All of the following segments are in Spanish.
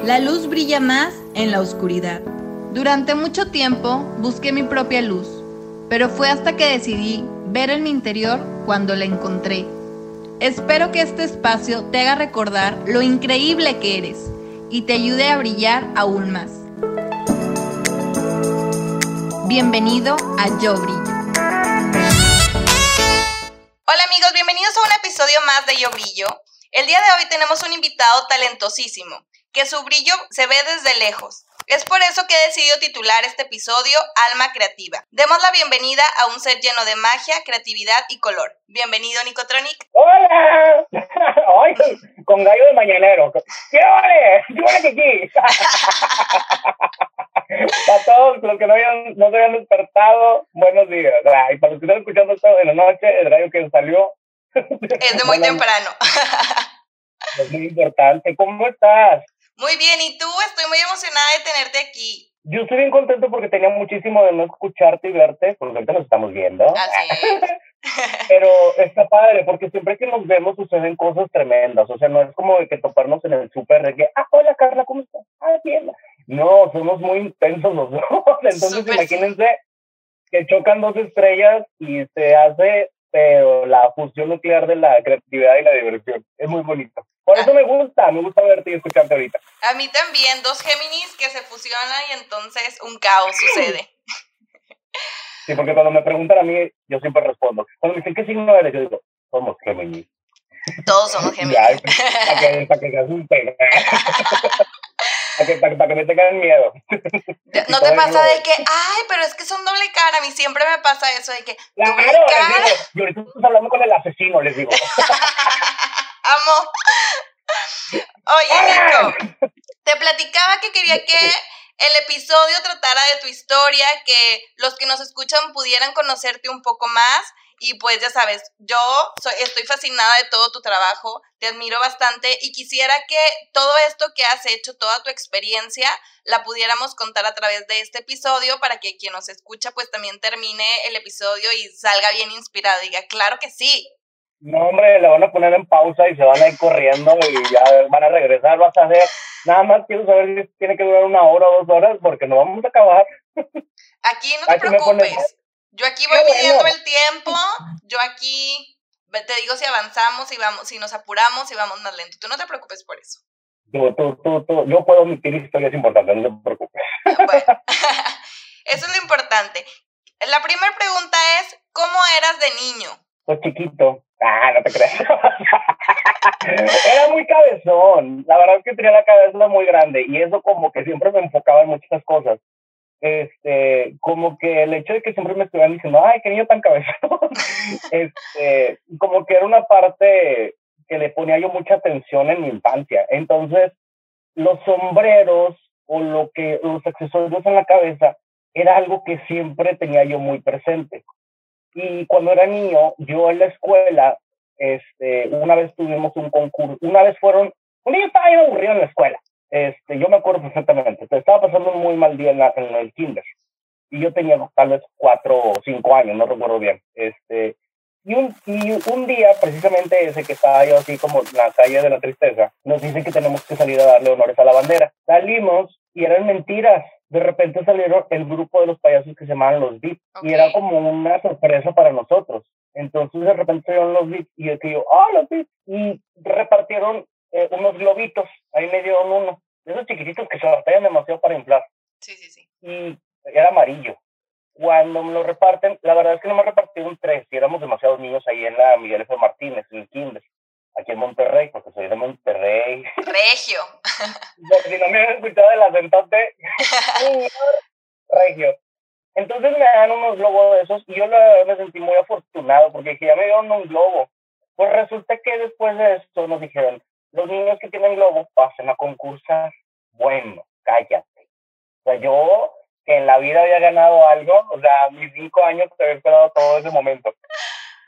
La luz brilla más en la oscuridad. Durante mucho tiempo busqué mi propia luz, pero fue hasta que decidí ver en mi interior cuando la encontré. Espero que este espacio te haga recordar lo increíble que eres y te ayude a brillar aún más. Bienvenido a Yo Brillo. Hola amigos, bienvenidos a un episodio más de Yo Brillo. El día de hoy tenemos un invitado talentosísimo, que su brillo se ve desde lejos. Es por eso que he decidido titular este episodio Alma Creativa. Demos la bienvenida a un ser lleno de magia, creatividad y color. Bienvenido, Nicotronic. ¡Hola! ¡Ay! Con gallo de mañanero. ¡Qué vale! ¡Qué vale que aquí! Para todos los que no, hayan, no se habían despertado, buenos días. Y para los que están escuchando esto en la noche, el radio que salió. Es de muy temprano. Es muy importante. ¿Cómo estás? Muy bien, ¿y tú? Estoy muy emocionada de tenerte aquí. Yo estoy bien contento porque tenía muchísimo de no escucharte y verte, porque ahorita nos estamos viendo. Así es. Pero está padre, porque siempre que nos vemos suceden cosas tremendas. O sea, no es como de que toparnos en el súper de que, ah, hola Carla, ¿cómo estás? Ah, bien. No, somos muy intensos los dos. Entonces, imagínense que chocan dos estrellas y se hace, pero la fusión nuclear de la creatividad y la diversión. Es muy bonito. Por eso me gusta, me gusta verte y escucharte ahorita. A mí también, dos Géminis que se fusionan y entonces un caos sucede. Sí, porque cuando me preguntan a mí, yo siempre respondo. Cuando me dicen, ¿qué signo eres? Yo digo, somos Géminis. Todos somos Géminis. Ya, para que, para que se asusten. para, que, para, para que me tengan miedo. ¿No te pasa de que, ay, pero es que son doble cara? A mí siempre me pasa eso de que, Claro, doble cara. digo, y ahorita estás hablando con el asesino, les digo. Amo. Oye, Nico, te platicaba que quería que el episodio tratara de tu historia, que los que nos escuchan pudieran conocerte un poco más. Y pues ya sabes, yo soy, estoy fascinada de todo tu trabajo, te admiro bastante y quisiera que todo esto que has hecho, toda tu experiencia, la pudiéramos contar a través de este episodio para que quien nos escucha pues también termine el episodio y salga bien inspirado. Diga, claro que sí. No, hombre, la van a poner en pausa y se van a ir corriendo y ya van a regresar, vas a hacer. Nada más quiero saber si tiene que durar una hora o dos horas porque no vamos a acabar. Aquí no te preocupes. Yo aquí voy Qué bueno. midiendo el tiempo. Yo aquí te digo si avanzamos, si vamos, si nos apuramos, si vamos más lento. Tú no te preocupes por eso. Tú, tú, tú, tú, yo puedo omitir historias importantes, no te preocupes. Bueno, eso es lo importante. La primera pregunta es, ¿cómo eras de niño? Pues chiquito. Ah, no te creas. Era muy cabezón. La verdad es que tenía la cabeza muy grande y eso como que siempre me enfocaba en muchas cosas. Este, como que el hecho de que siempre me estuvieran diciendo, ay, qué niño tan cabezón, este, como que era una parte que le ponía yo mucha atención en mi infancia. Entonces, los sombreros o lo que, los accesorios en la cabeza era algo que siempre tenía yo muy presente. Y cuando era niño, yo en la escuela, este, una vez tuvimos un concurso, una vez fueron, un día estaba aburrido en la escuela, este, yo me acuerdo perfectamente, estaba pasando un muy mal día en, la- en el kinder, y yo tenía tal vez cuatro o cinco años, no recuerdo bien, este, y un, y un día, precisamente ese que estaba yo así como en la calle de la tristeza, nos dicen que tenemos que salir a darle honores a la bandera. Salimos y eran mentiras. De repente salieron el grupo de los payasos que se llamaban los VIP Ok. y era como una sorpresa para nosotros. Entonces de repente salieron los VIP y yo que yo, ¡ah, los VIP! Y repartieron eh, unos globitos, ahí me dieron uno, de esos chiquititos que se batallan demasiado para inflar Sí, sí, sí. y era amarillo. Cuando me lo reparten, la verdad es que no me repartieron tres, y éramos demasiados niños ahí en la Miguel F. Martínez, en el Kinder, aquí en Monterrey, porque soy de Monterrey. Regio. Si no me habían escuchado el acentote, señor regio. Entonces me dan unos globos de esos y yo la verdad me sentí muy afortunado porque dije, ya me dieron un globo. Pues resulta que después de esto nos dijeron, los niños que tienen globo pasen a concursar. Bueno, cállate. O sea, yo que en la vida había ganado algo, o sea, mis cinco años te había esperado todo ese momento.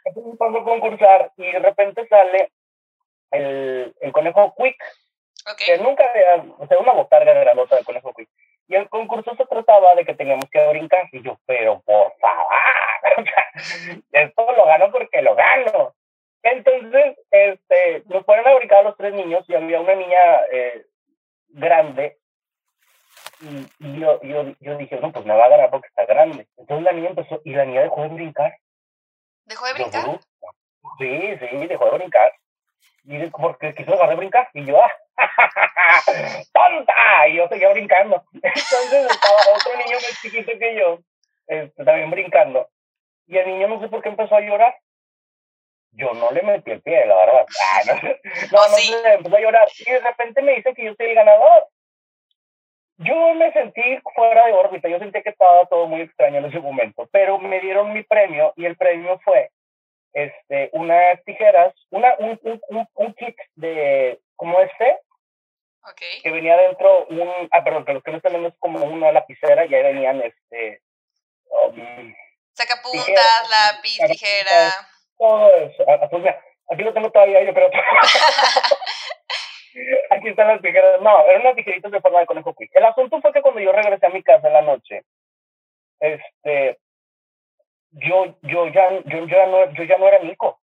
Entonces paso a concursar y de repente sale el, el conejo Quick, Ok. que nunca había, o sea, una botarga grandota de conejo quick. Y el concurso se trataba de que teníamos que brincar. Y yo, pero por favor, esto lo gano porque lo gano. Entonces, este, nos ponen a brincar a los tres niños y había una niña eh, grande y, yo, yo, yo dije, no, pues me va a ganar porque está grande. Entonces la niña empezó, y la niña dejó de brincar. ¿Dejó de brincar? Sí, sí, dejó de brincar. Y porque quiso dejar de brincar. Y yo, ¡ah! ¡Tonta! Y yo seguía brincando. Entonces estaba otro niño más chiquito que yo, este, también brincando. Y el niño no sé por qué empezó a llorar. Yo no le metí el pie, la verdad. Ah, no, no, no empezó a llorar. Y de repente me dice que yo soy el ganador. Yo me sentí fuera de órbita, yo sentí que estaba todo muy extraño en ese momento, pero me dieron mi premio y el premio fue este, unas tijeras, una, un, un, un, kit de como este, okay. que venía dentro un, ah, perdón, los que no están es como una lapicera y ahí venían este... Um, Sacapuntas, lápiz, tijera. Todo eso. Ah, pues mira, aquí lo tengo todavía, yo creo. Aquí están las tijeras. No, eran unas tijeritas de forma de conejo quick. El asunto fue que cuando yo regresé a mi casa en la noche, este, yo, yo ya, yo, ya no, yo ya no era Nico.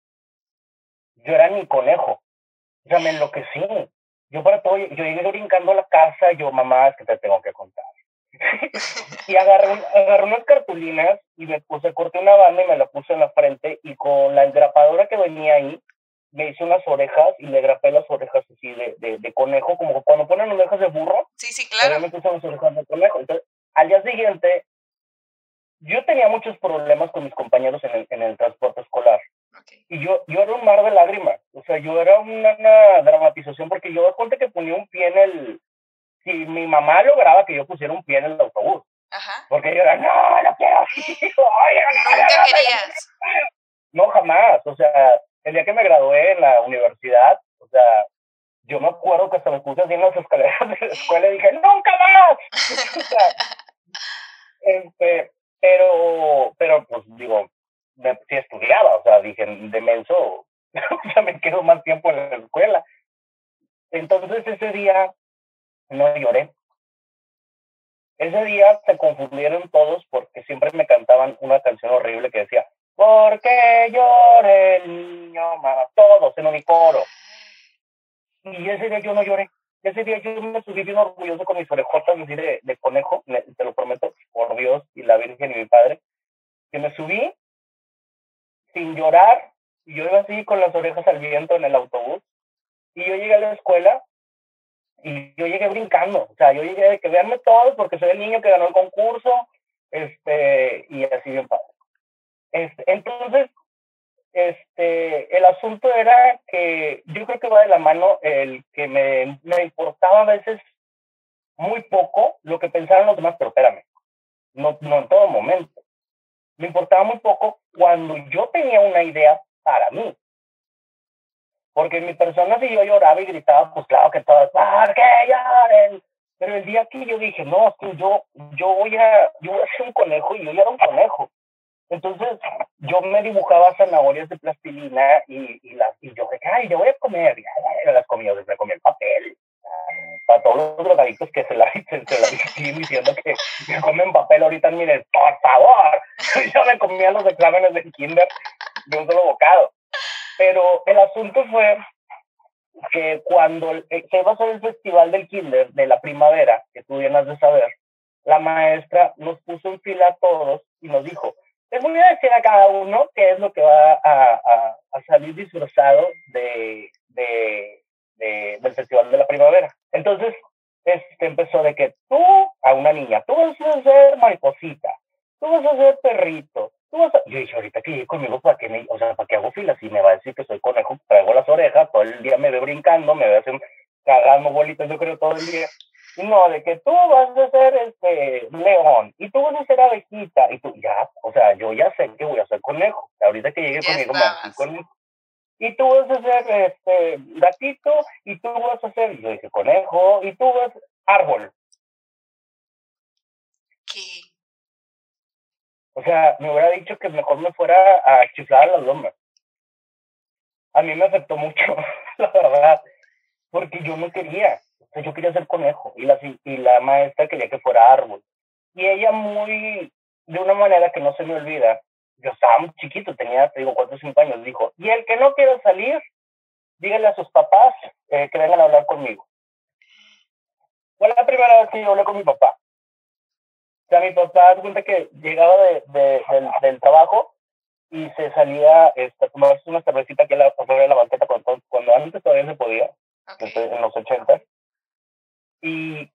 Yo era mi conejo. O sea, me enloquecí. Yo para todo, yo llegué brincando a la casa, yo, mamá, es que te tengo que contar. y agarré, agarré unas cartulinas y me puse, corté una banda y me la puse en la frente y con la engrapadora que venía ahí, me hice unas orejas y le grapé las orejas así de, de, de conejo, como cuando ponen orejas de burro. Sí, sí, claro. Me puse unas orejas de conejo. Entonces, al día siguiente, yo tenía muchos problemas con mis compañeros en el, en el transporte escolar. Y yo, yo era un mar de lágrimas. O sea, yo era una, dramatización porque yo me cuenta que ponía un pie en el... Si mi mamá lograba que yo pusiera un pie en el autobús. Ajá. Porque yo era, no, no quiero. Nunca querías. No, jamás. O sea, el día que me gradué en la universidad, o sea, yo me acuerdo que hasta me puse así en las escaleras de la escuela y dije, ¡nunca más! este, pero, pero, pues, digo, me, sí estudiaba, o sea, dije, de menso, o sea, me quedo más tiempo en la escuela. Entonces ese día no lloré. Ese día se confundieron todos porque siempre me cantaban una canción horrible que decía, ¿Por qué llora el niño? Todos en un coro. Y ese día yo no lloré. Ese día yo me subí bien orgulloso con mis orejotas así de, de conejo, te lo prometo, por Dios y la Virgen y mi Padre, que me subí sin llorar, y yo iba así con las orejas al viento en el autobús, y yo llegué a la escuela y yo llegué brincando, o sea, yo llegué de que veanme todos porque soy el niño que ganó el concurso, este, y así bien padre. Este, entonces, este, el asunto era que yo creo que va de la mano el que me, me importaba a veces muy poco lo que pensaban los demás, pero espérame, no, no en todo momento. Me importaba muy poco cuando yo tenía una idea para mí. Porque mi persona, si yo lloraba y gritaba, pues claro que todas, ¿por qué lloren? Pero el día que yo dije, no, que yo, yo, voy a, yo voy a ser un conejo y yo ya era un conejo. Entonces yo me dibujaba zanahorias de plastilina y, y, las, y yo dije, ay, yo voy a comer. Y ya, las comía, me comía el papel. Para todos los drogadictos que se la, se, se la siguen diciendo que, que, comen papel ahorita, miren, por favor. yo me comía los exámenes de kinder de un solo bocado. Pero el asunto fue que cuando se iba a el festival del kinder de la primavera, que tú vienes de saber, la maestra nos puso en fila a todos y nos dijo, les voy a decir a cada uno qué es lo que va a, salir disfrazado de, de, de, del Festival de la Primavera. Entonces, este empezó de que tú, a una niña, tú vas a ser mariposita, tú vas a ser perrito. Yo dije, ahorita que llegue conmigo, ¿para qué, me... o sea, ¿para qué hago filas? Y me va a decir que soy conejo, traigo las orejas, todo el día me ve brincando, me ve haciendo, cagando bolitas, yo creo, todo el día. No, de que tú vas a ser este león y tú vas a ser abejita y tú ya, o sea, yo ya sé que voy a ser conejo. Ahorita que llegue conmigo me conejo. Y tú vas a ser este gatito y tú vas a ser, yo dije conejo y tú vas árbol. ¿Qué? O sea, me hubiera dicho que mejor me fuera a chiflar a las lomas. A mí me afectó mucho, la verdad, porque yo no quería yo quería ser conejo y la, y la maestra quería que fuera árbol. Y ella muy, de una manera que no se me olvida, yo estaba chiquito, tenía, te digo, cuatro o cinco años, dijo, y el que no quiera salir, dígale a sus papás eh, que vengan a hablar conmigo. Fue la primera vez que yo hablé con mi papá. Sea, mi papá, se cuenta que llegaba de, de, del, del trabajo y se salía este, a tomarse una cervecita aquí en la, de la banqueta cuando, cuando antes todavía se podía, Ok. en los ochentas. Y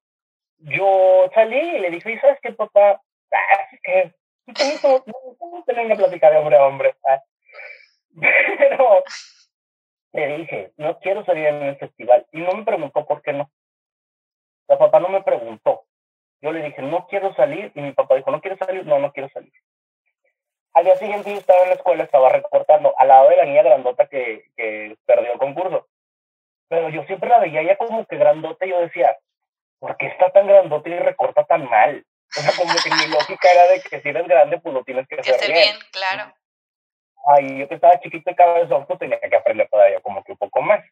yo salí y le dije, "¿Y ¿sabes qué, papá? Ah, es que no tener una plática de hombre a hombre. ah". Pero le dije, no quiero salir en el festival. Y no me preguntó por qué no. La papá no me preguntó. Yo le dije, no quiero salir. Y mi papá dijo, ¿no quieres salir? No, no quiero salir. Al día siguiente yo estaba en la escuela, estaba recortando al lado de la niña grandota que, que perdió el concurso. Pero yo siempre la veía ella como que grandota y yo decía, ¿por qué está tan grandota y recorta tan mal? O sea, como que mi lógica era de que si eres grande, pues lo tienes que hacer bien. bien, claro. Ay, yo que estaba chiquito y cabezón, pues tenía que aprender todavía como que un poco más.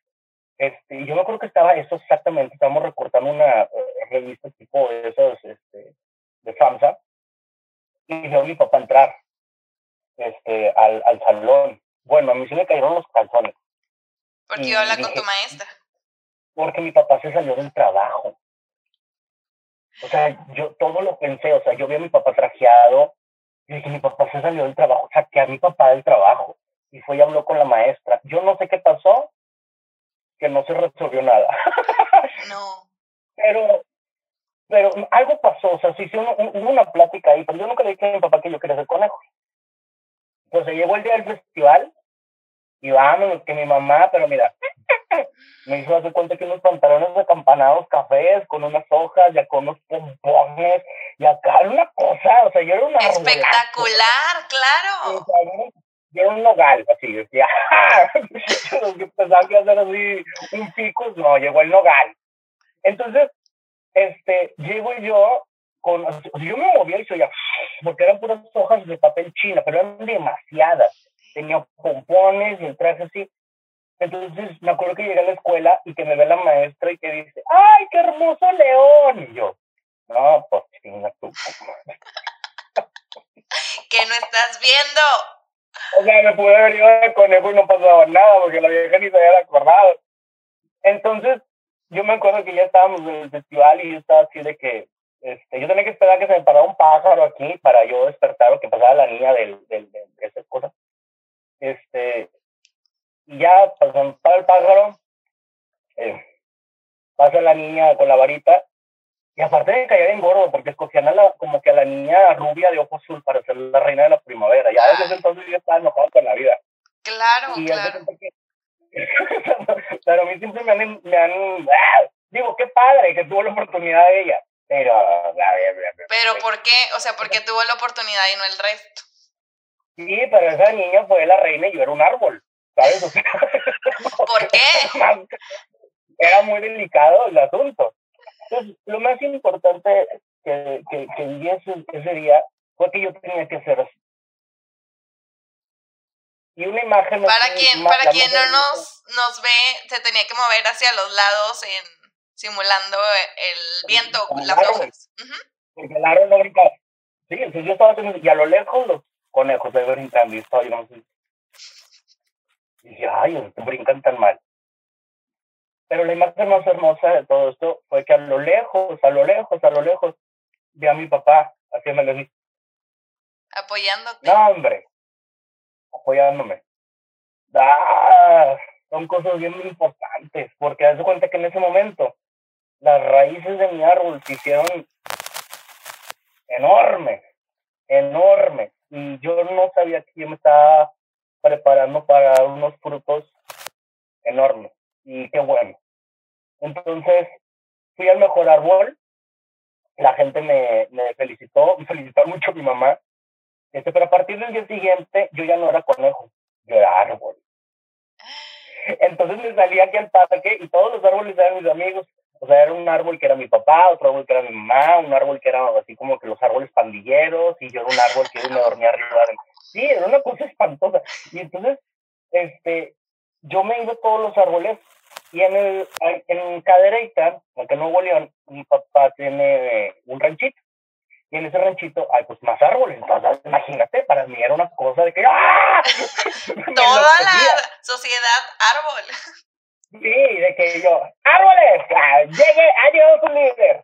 Este, y yo me acuerdo que estaba eso exactamente, estábamos recortando una eh, revista tipo de esos, este, de FAMSA, y veo a mi papá entrar, este, al, al salón. Bueno, a mí sí me cayeron los calzones, Porque iba a hablar con tu maestra. porque mi papá se salió del trabajo. O sea, yo todo lo pensé, o sea, yo vi a mi papá trajeado, y dije, mi papá se salió del trabajo, saqué a mi papá del trabajo, y fue y habló con la maestra. Yo no sé qué pasó, que no se resolvió nada, No. pero, pero algo pasó, o sea, se hizo un- un- hubo una plática ahí, pero yo nunca le dije a mi papá que yo quería ser conejo. Pues se llegó el día del festival, y vámonos, que mi mamá, pero mira, me hizo hacer cuenta que unos pantalones acampanados cafés con unas hojas, ya con unos pompones, y acá era una cosa, o sea, yo era una Espectacular, claro. Era un nogal, así, decía, los que pensaban que iba a ser así un ficus, no, llegó el nogal. Entonces, este, llego yo con, yo me movía y se oía, porque eran puras hojas de papel china, pero eran demasiadas. Tenía pompones y el traje así. Entonces, me acuerdo que llegué a la escuela y que me ve la maestra y que dice, ¡ay, qué hermoso león! Y yo, no, pues, tú. Que no estás viendo. O sea, me pude haber ido de conejo y no pasaba nada, porque la vieja ni se había acordado. Entonces, yo me acuerdo que ya estábamos en el festival y yo estaba así de que, este, yo tenía que esperar que se me parara un pájaro aquí para yo despertar o que pasara la niña del, del, de, esa cosa. Este, y ya pasó el pájaro, eh, pasa la niña con la varita, y aparte de caer en gordo, porque escogían a la, como que a la niña rubia de ojo azul para ser la reina de la primavera. Ya desde ese entonces yo estaba enojado con la vida. Claro, Y claro. que- pero a mí siempre me han, me han ¡ah! digo, qué padre que tuvo la oportunidad de ella. Pero, Pero ¿por qué? O sea, porque tuvo la oportunidad y no el resto. sí, pero esa niña fue la reina y yo era un árbol, ¿sabes? O sea, ¿Por qué? era muy delicado el asunto. Entonces, lo más importante que, que, que viví ese, ese día fue que yo tenía que hacer así. Y una imagen... Para quien, para quien no nos, nos ve, se tenía que mover hacia los lados en simulando el viento, Como las hojas. Porque el árbol no brincaba. Sí, entonces yo estaba teniendo, y a lo lejos los conejos ahí brincando, y estaba yo así. Y dije, ay, ¿por qué brincan tan mal? Pero la imagen más hermosa de todo esto fue que a lo lejos, a lo lejos, a lo lejos, vi a mi papá haciéndole así. Apoyándote. No, hombre, apoyándome. Ah, son cosas bien importantes, porque haz de cuenta que en ese momento las raíces de mi árbol se hicieron enormes, enormes, y yo no sabía que yo me estaba preparando para unos frutos enormes, y qué bueno. Entonces, fui al mejor árbol, la gente me, me felicitó, me felicitó mucho mi mamá, este, pero a partir del día siguiente yo ya no era conejo, yo era árbol. Entonces me salí aquí al parque y todos los árboles eran mis amigos. O sea, era un árbol que era mi papá, otro árbol que era mi mamá, un árbol que era así como que los árboles pandilleros, y yo era un árbol que yo me dormía arriba de... Sí, era una cosa espantosa. Y entonces, este, yo me iba a todos los árboles y en el en Cadereyta, acá en Nuevo León, mi papá tiene un ranchito. Y en ese ranchito hay pues más árboles. Entonces, imagínate, para mí era una cosa de que ¡ah! Toda la sociedad árbol. Sí, de que yo, árboles, ah, llegue, llegado su líder.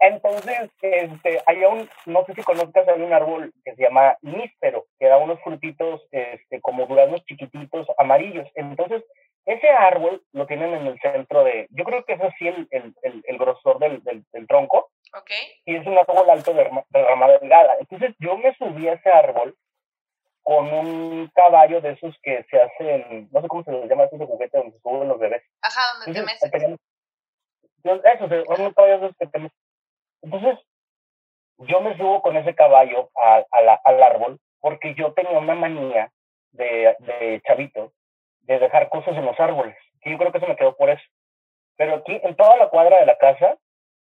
entonces, este, hay un, no sé si conozcas, hay un árbol que se llama níspero, que da unos frutitos este, como duraznos chiquititos amarillos. Entonces, ese árbol lo tienen en el centro de, yo creo que es así el, el, el, grosor del, del, tronco. Ok. Y es un árbol alto de, de rama delgada. Entonces, yo me subí a ese árbol con un caballo de esos que se hacen, no sé cómo se les llama, esos de juguete donde se suben los bebés. Ajá, donde te metes. Eso, un caballo de esos que te metes. Entonces, yo me subo con ese caballo a, al árbol porque yo tenía una manía de, de chavito de dejar cosas en los árboles, que yo creo que se me quedó por eso. Pero aquí, en toda la cuadra de la casa,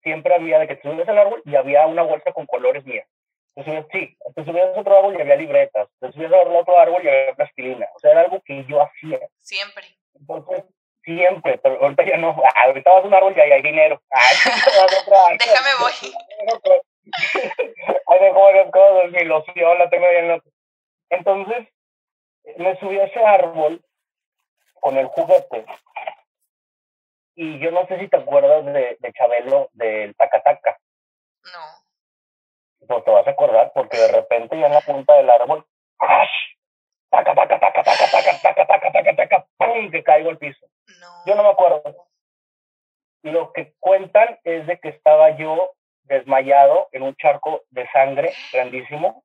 siempre había de que te subías al árbol y había una bolsa con colores mías. Te subías, sí, te subías a otro árbol y había libretas, te subías a otro árbol y había plastilina. O sea, era algo que yo hacía. Siempre. Entonces, siempre, pero ahorita ya no. Ah, ahorita vas a un árbol y ahí hay dinero. Déjame voy. Ahí dejo las cosas, mi loción la tengo bien loca. Entonces, me subí a ese árbol con el juguete. Y yo no sé si te acuerdas de, de Chabelo del Tacataca. No. No te vas a acordar porque de repente ya en la punta del árbol, ¡ash! ¡Taca, taca, taca, taca, taca, taca, taca, taca, taca, ¡pum! que caigo al piso. No. Yo no me acuerdo. Lo que cuentan es de que estaba yo desmayado en un charco de sangre grandísimo.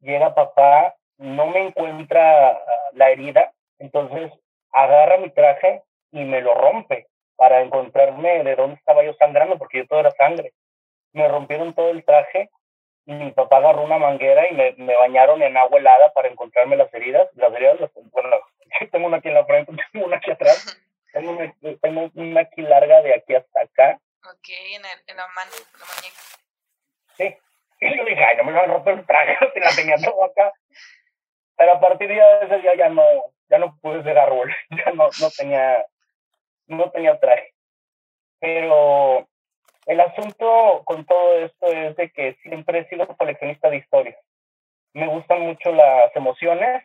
Llega papá, no me encuentra la herida, entonces agarra mi traje y me lo rompe para encontrarme de dónde estaba yo sangrando, porque yo todo era sangre. Me rompieron todo el traje y mi papá agarró una manguera y me, me bañaron en agua helada para encontrarme las heridas. Las heridas, bueno, tengo una aquí en la frente, tengo una aquí atrás, tengo una, tengo una aquí larga de aquí hasta acá. Ok, en, el, en la mano, en la muñeca. Sí. Y yo dije, ay, no me van a romper el traje, te la tenía todo acá. Pero a partir de ese día ya no, ya no pude ser árbol, ya no, no tenía, no tenía traje. Pero el asunto con todo esto es de que siempre he sido coleccionista de historias. Me gustan mucho las emociones,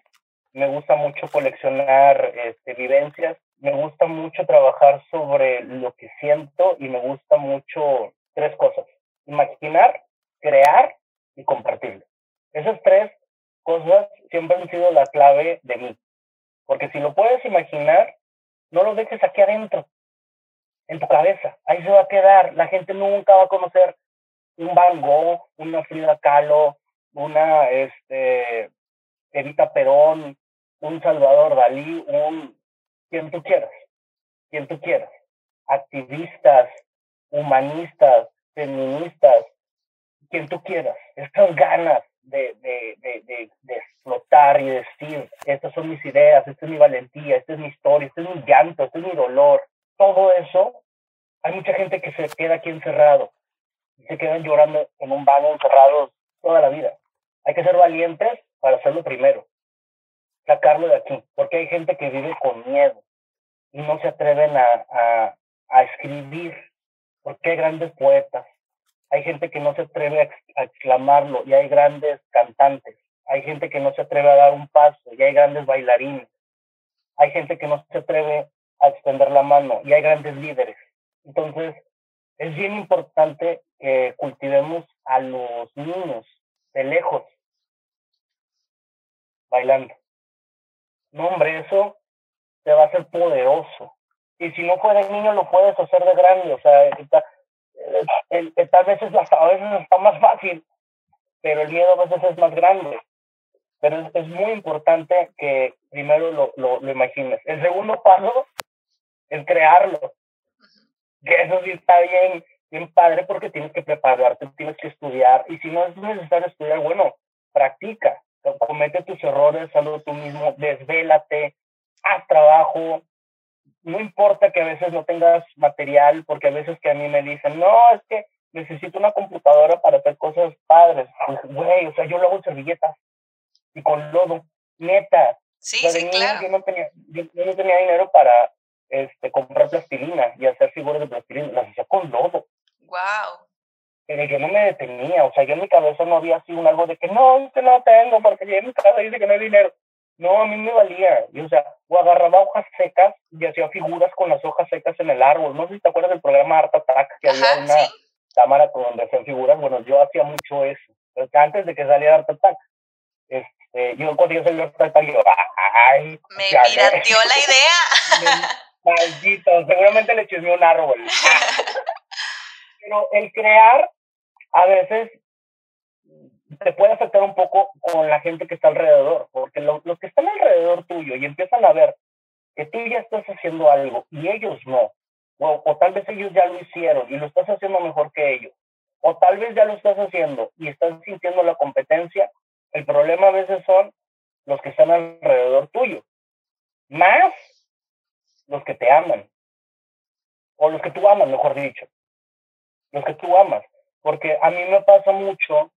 me gusta mucho coleccionar este, vivencias, me gusta mucho trabajar sobre lo que siento y me gusta mucho tres cosas. Imaginar, crear y compartirlo. Esas tres cosas siempre han sido la clave de mí. Porque si lo puedes imaginar, no lo dejes aquí adentro, en tu cabeza. Ahí se va a quedar. La gente nunca va a conocer un Van Gogh, una Frida Kahlo, una este, Evita Perón, un Salvador Dalí, un quien tú quieras, quien tú quieras. Activistas, humanistas, feministas, quien tú quieras. Estas ganas de, de, de, de, explotar y decir, estas son mis ideas, esta es mi valentía, esta es mi historia, este es mi llanto, este es mi dolor. Todo eso, hay mucha gente que se queda aquí encerrado y se quedan llorando en un baño encerrados toda la vida. Hay que ser valientes para hacerlo primero, sacarlo de aquí, porque hay gente que vive con miedo y no se atreven a, a, a escribir, porque hay grandes poetas, hay gente que no se atreve a, exclamarlo y hay grandes cantantes. Hay gente que no se atreve a dar un paso y hay grandes bailarines. Hay gente que no se atreve a extender la mano y hay grandes líderes. Entonces, es bien importante que cultivemos a los niños de lejos bailando. No, hombre, eso te va a hacer poderoso. Y si no puedes niño, lo puedes hacer de grande. O sea, el, tal vez es a veces está más fácil, pero el miedo a veces es más grande. Pero es, muy importante que primero lo, lo, lo, imagines. El segundo paso es crearlo. Que eso sí está bien, bien padre porque tienes que prepararte, tienes que estudiar. Y si no es necesario estudiar, bueno, practica. Comete tus errores, hazlo tú mismo, desvélate, haz trabajo, no importa que a veces no tengas material, porque a veces que a mí me dicen, no, es que necesito una computadora para hacer cosas padres. Pues, güey, o sea, yo lo hago en servilletas y con lodo, neta. Sí, sí, claro. Yo no, tenía, yo, no tenía dinero para este, comprar plastilina y hacer figuras de plastilina, las hacía con lodo. Wow. Pero yo no me detenía, o sea, yo en mi cabeza no había así un algo de que no, es que no tengo, porque ya en mi casa dice que no hay dinero. No, a mí me valía. Y, o sea, o agarraba hojas secas y hacía figuras con las hojas secas en el árbol. No sé si te acuerdas del programa Art Attack, que había una, cámara con donde hacen figuras, bueno, yo hacía mucho eso. antes de que saliera Art Attack, este, yo cuando yo salí Art Attack, yo, ay. Me pirateó la idea. Maldito, seguramente le chismeó un árbol. Pero el crear, a veces, te puede afectar un poco con la gente que está alrededor, porque los que están alrededor tuyo y empiezan a ver que tú ya estás haciendo algo y ellos no, o, o, tal vez ellos ya lo hicieron y lo estás haciendo mejor que ellos, o tal vez ya lo estás haciendo y estás sintiendo la competencia, el problema a veces son los que están alrededor tuyo, más los que te aman, o los que tú amas, mejor dicho, los que tú amas, porque a mí me pasa mucho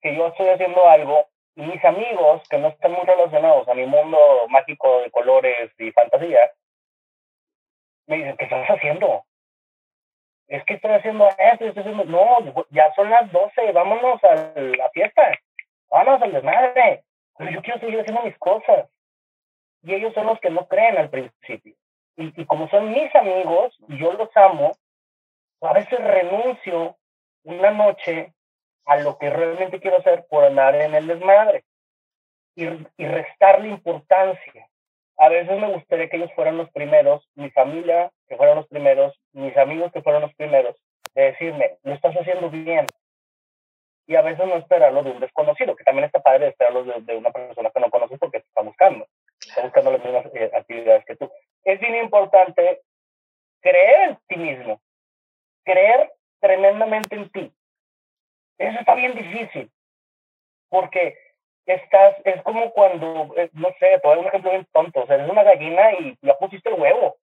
que yo estoy haciendo algo y mis amigos que no están muy relacionados a mi mundo mágico de colores y fantasía, me dicen, ¿qué estás haciendo? Es que estoy haciendo esto, estoy haciendo... No, ya son las 12, vámonos a la fiesta, vámonos al desmadre. Pero yo quiero seguir haciendo mis cosas. Y ellos son los que no creen al principio. Y, y como son mis amigos, y yo los amo, a veces renuncio una noche a lo que realmente quiero hacer por andar en el desmadre y, y restarle importancia. A veces me gustaría que ellos fueran los primeros, mi familia que fueran los primeros, mis amigos que fueran los primeros, de decirme, lo estás haciendo bien. Y a veces no esperarlo de un desconocido, que también está padre esperarlo de, de una persona que no conoces porque te está buscando, está buscando las mismas eh, actividades que tú. Es bien importante creer en ti mismo, creer tremendamente en ti, eso está bien difícil, porque estás, es como cuando, eh, no sé, te un ejemplo bien tonto, o sea, eres una gallina y ya pusiste el huevo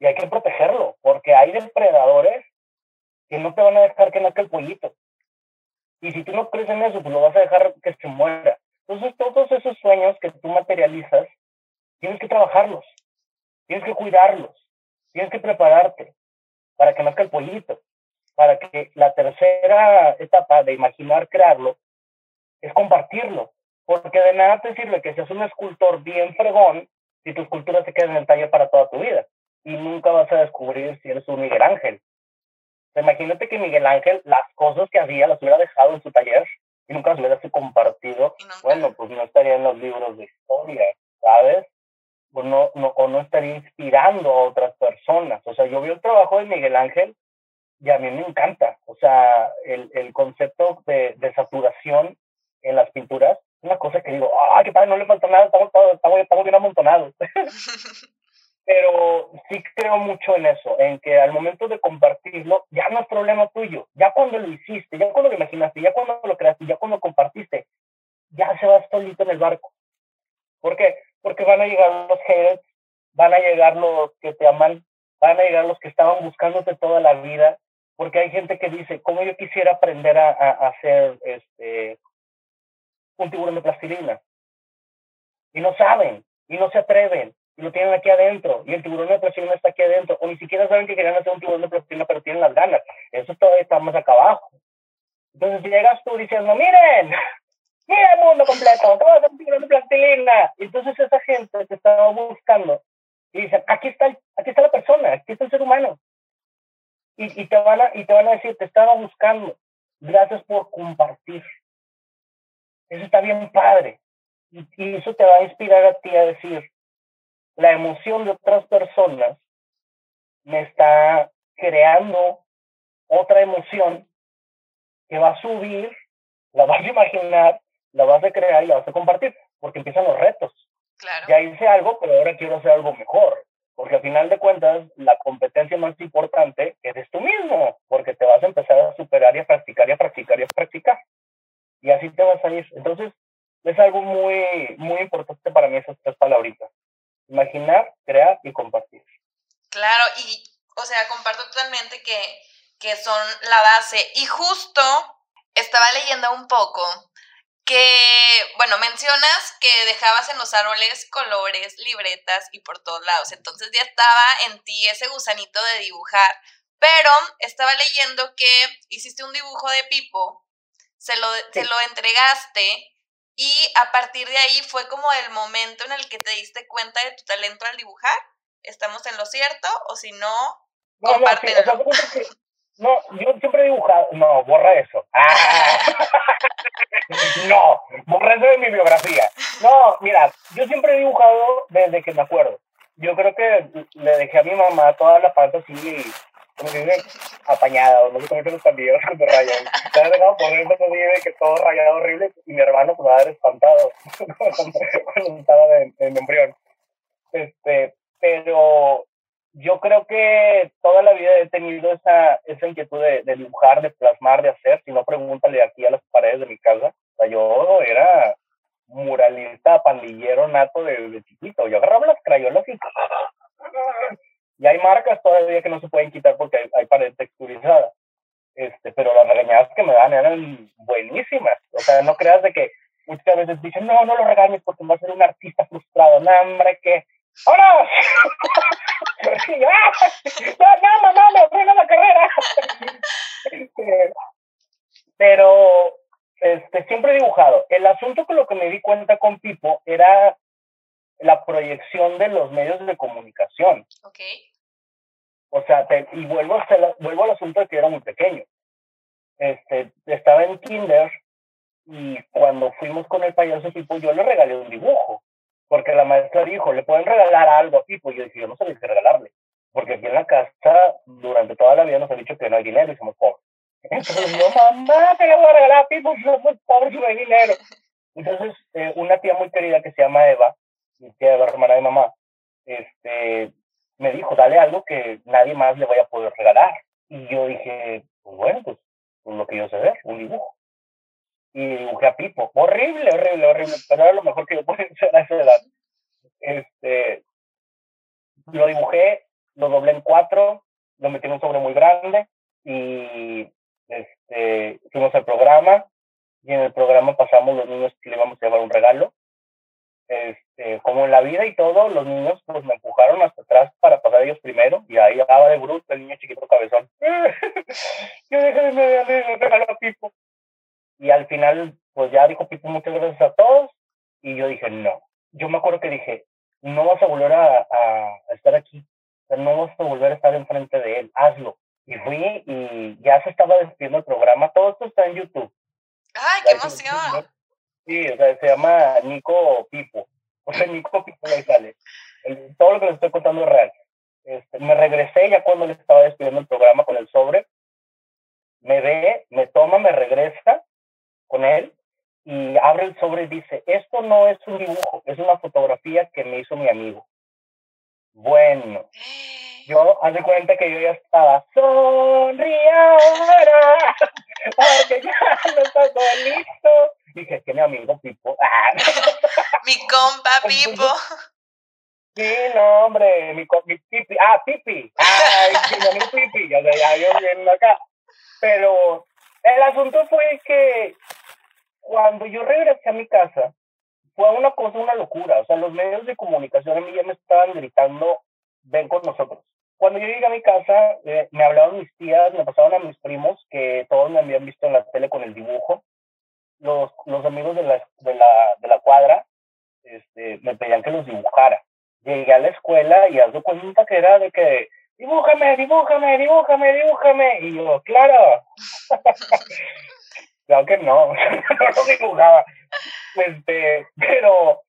y hay que protegerlo, porque hay depredadores que no te van a dejar que nazca el pollito. Y si tú no crees en eso, pues lo vas a dejar que se muera. Entonces, todos esos sueños que tú materializas, tienes que trabajarlos, tienes que cuidarlos, tienes que prepararte para que nazca el pollito para que la tercera etapa de imaginar crearlo es compartirlo. Porque de nada te sirve que seas un escultor bien fregón si tu escultura se queda en el taller para toda tu vida. Y nunca vas a descubrir si eres un Miguel Ángel. Imagínate que Miguel Ángel las cosas que hacía las hubiera dejado en su taller y nunca las hubiera compartido. Bueno, pues no estaría en los libros de historia, ¿sabes? O no, no, o no estaría inspirando a otras personas. O sea, yo vi el trabajo de Miguel Ángel y a mí me encanta. O sea, el, el concepto de, de, saturación en las pinturas es una cosa que digo, ¡ah, qué padre! No le falta nada, estamos, estamos, estamos bien amontonados. Pero sí creo mucho en eso, en que al momento de compartirlo, ya no es problema tuyo. Ya cuando lo hiciste, ya cuando lo imaginaste, ya cuando lo creaste, ya cuando lo compartiste, ya se va solito en el barco. ¿Por qué? Porque van a llegar los haters, van a llegar los que te aman, van a llegar los que estaban buscándote toda la vida, porque hay gente que dice, ¿cómo yo quisiera aprender a, a, hacer este, un tiburón de plastilina? Y no saben, y no se atreven, y lo tienen aquí adentro, y el tiburón de plastilina está aquí adentro, o ni siquiera saben que querían hacer un tiburón de plastilina, pero tienen las ganas. Eso todavía está más acá abajo. Entonces llegas tú diciendo, miren, miren el mundo completo, todo es un tiburón de plastilina. Entonces esa gente te estaba buscando y dicen, aquí está, aquí está la persona, aquí está el ser humano y, y, te van a, y te van a decir, te estaba buscando, gracias por compartir. Eso está bien padre. Y, y eso te va a inspirar a ti a decir, la emoción de otras personas me está creando otra emoción que va a subir, la vas a imaginar, la vas a crear y la vas a compartir, porque empiezan los retos. Claro. Ya hice algo, pero ahora quiero hacer algo mejor porque al final de cuentas la competencia más importante eres tú mismo, porque te vas a empezar a superar y a practicar y a practicar y a practicar. Y así te vas a ir. Entonces, es algo muy, muy importante para mí esas tres palabritas. Imaginar, crear y compartir. Claro, y, o sea, comparto totalmente que, que son la base. Y justo estaba leyendo un poco que, bueno, mencionas que dejabas en los árboles colores, libretas y por todos lados. Entonces ya estaba en ti ese gusanito de dibujar. Pero estaba leyendo que hiciste un dibujo de Pipo, se lo, se lo entregaste y a partir de ahí fue como el momento en el que te diste cuenta de tu talento al dibujar. ¿Estamos en lo cierto? O si no, no compártelo. No, no, yo siempre dibujado, no, borra eso. Ah. no, borra eso de mi biografía. No, mira, yo siempre he dibujado desde que me acuerdo. Yo creo que le dejé a mi mamá toda la panza así, como que dice, apañada, o no sé cómo se los pandilleros de rayón. Se ha dejado poner eso así de que todo rayado horrible y mi hermano pues va a haber espantado cuando estaba en, en embrión. Este, pero yo creo que toda la vida he tenido esa, esa inquietud de, dibujar, de plasmar, de hacer. Si no, pregúntale aquí a las paredes de mi casa. O sea, yo era muralista, pandillero nato de, chiquito. Yo agarraba las crayolas y... Y hay marcas todavía que no se pueden quitar porque hay, hay pared texturizada. Este, pero las regañadas que me dan eran buenísimas. O sea, no creas de que muchas veces dicen, no, no lo regañes porque va a ser un artista frustrado. No, hombre, que ¡Vámonos! ¡Ya! ¡No, mamá, me frena la carrera! Pero este, siempre he dibujado. El asunto con lo que me di cuenta con Pipo era la proyección de los medios de comunicación. Ok. O sea, te, y vuelvo, hasta la, vuelvo al asunto de que era muy pequeño. Este, estaba en kinder y cuando fuimos con el payaso Pipo, yo le regalé un dibujo porque la maestra dijo, le pueden regalar algo a Pipo. Y yo dije, yo no sabía qué regalarle, porque aquí en la casa durante toda la vida nos han dicho que no hay dinero y somos pobres. Entonces yo, mamá, te le voy a regalar a Pipo, somos pobres y no hay dinero. Entonces, eh, una tía muy querida que se llama Eva, mi tía Eva, hermana de mamá, este, me dijo, dale algo que nadie más le vaya a poder regalar. Y yo dije, pues bueno, pues, pues lo que yo sé hacer, un dibujo y dibujé a Pipo. Horrible, horrible, horrible, pero era lo mejor que yo podía hacer a esa edad. Este, lo dibujé, lo doblé en cuatro, lo metí en un sobre muy grande y este, fuimos al programa y en el programa pasamos los niños que le íbamos a llevar un regalo. Este, como en la vida y todo, los niños pues me empujaron hasta atrás para pasar ellos primero y ahí estaba de bruto el niño chiquito cabezón. yo dejé de me regalo a Pipo. Y al final, pues ya dijo Pipo muchas gracias a todos. Y yo dije, no. Yo me acuerdo que dije, no vas a volver a, a, estar aquí. O sea, no vas a volver a estar enfrente de él. Hazlo. Y fui y ya se estaba despidiendo el programa. Todo esto está en YouTube. ¡Ay, qué emoción! Sí, o sea, se llama Nico Pipo. O sea, Nico Pipo ahí sale. El, todo lo que les estoy contando es real. Este, me regresé ya cuando le estaba despidiendo el programa con el sobre. Me ve, me toma, me regresa con él y abre el sobre y dice, esto no es un dibujo, es una fotografía que me hizo mi amigo. Bueno, yo hace cuenta que yo ya estaba, sonríe ahora, porque ya no está todo listo. Dije, que mi amigo Pipo. mi compa Pipo. Sí, no, hombre, mi, mi Pipi, ah, Pipi, ay, mi amigo Pipi, ya, ya, yo viendo acá. Pero el asunto fue que cuando yo regresé a mi casa, fue una cosa, una locura. O sea, los medios de comunicación a mí ya me estaban gritando, ven con nosotros. Cuando yo llegué a mi casa, eh, me hablaban mis tías, me pasaban a mis primos, que todos me habían visto en la tele con el dibujo. Los, los amigos de la, de la, de la cuadra este, me pedían que los dibujara. Llegué a la escuela y haz cuenta que era de que, dibújame, dibújame, dibújame, dibújame. Y yo, claro. Claro que no, no lo dibujaba. Este, pero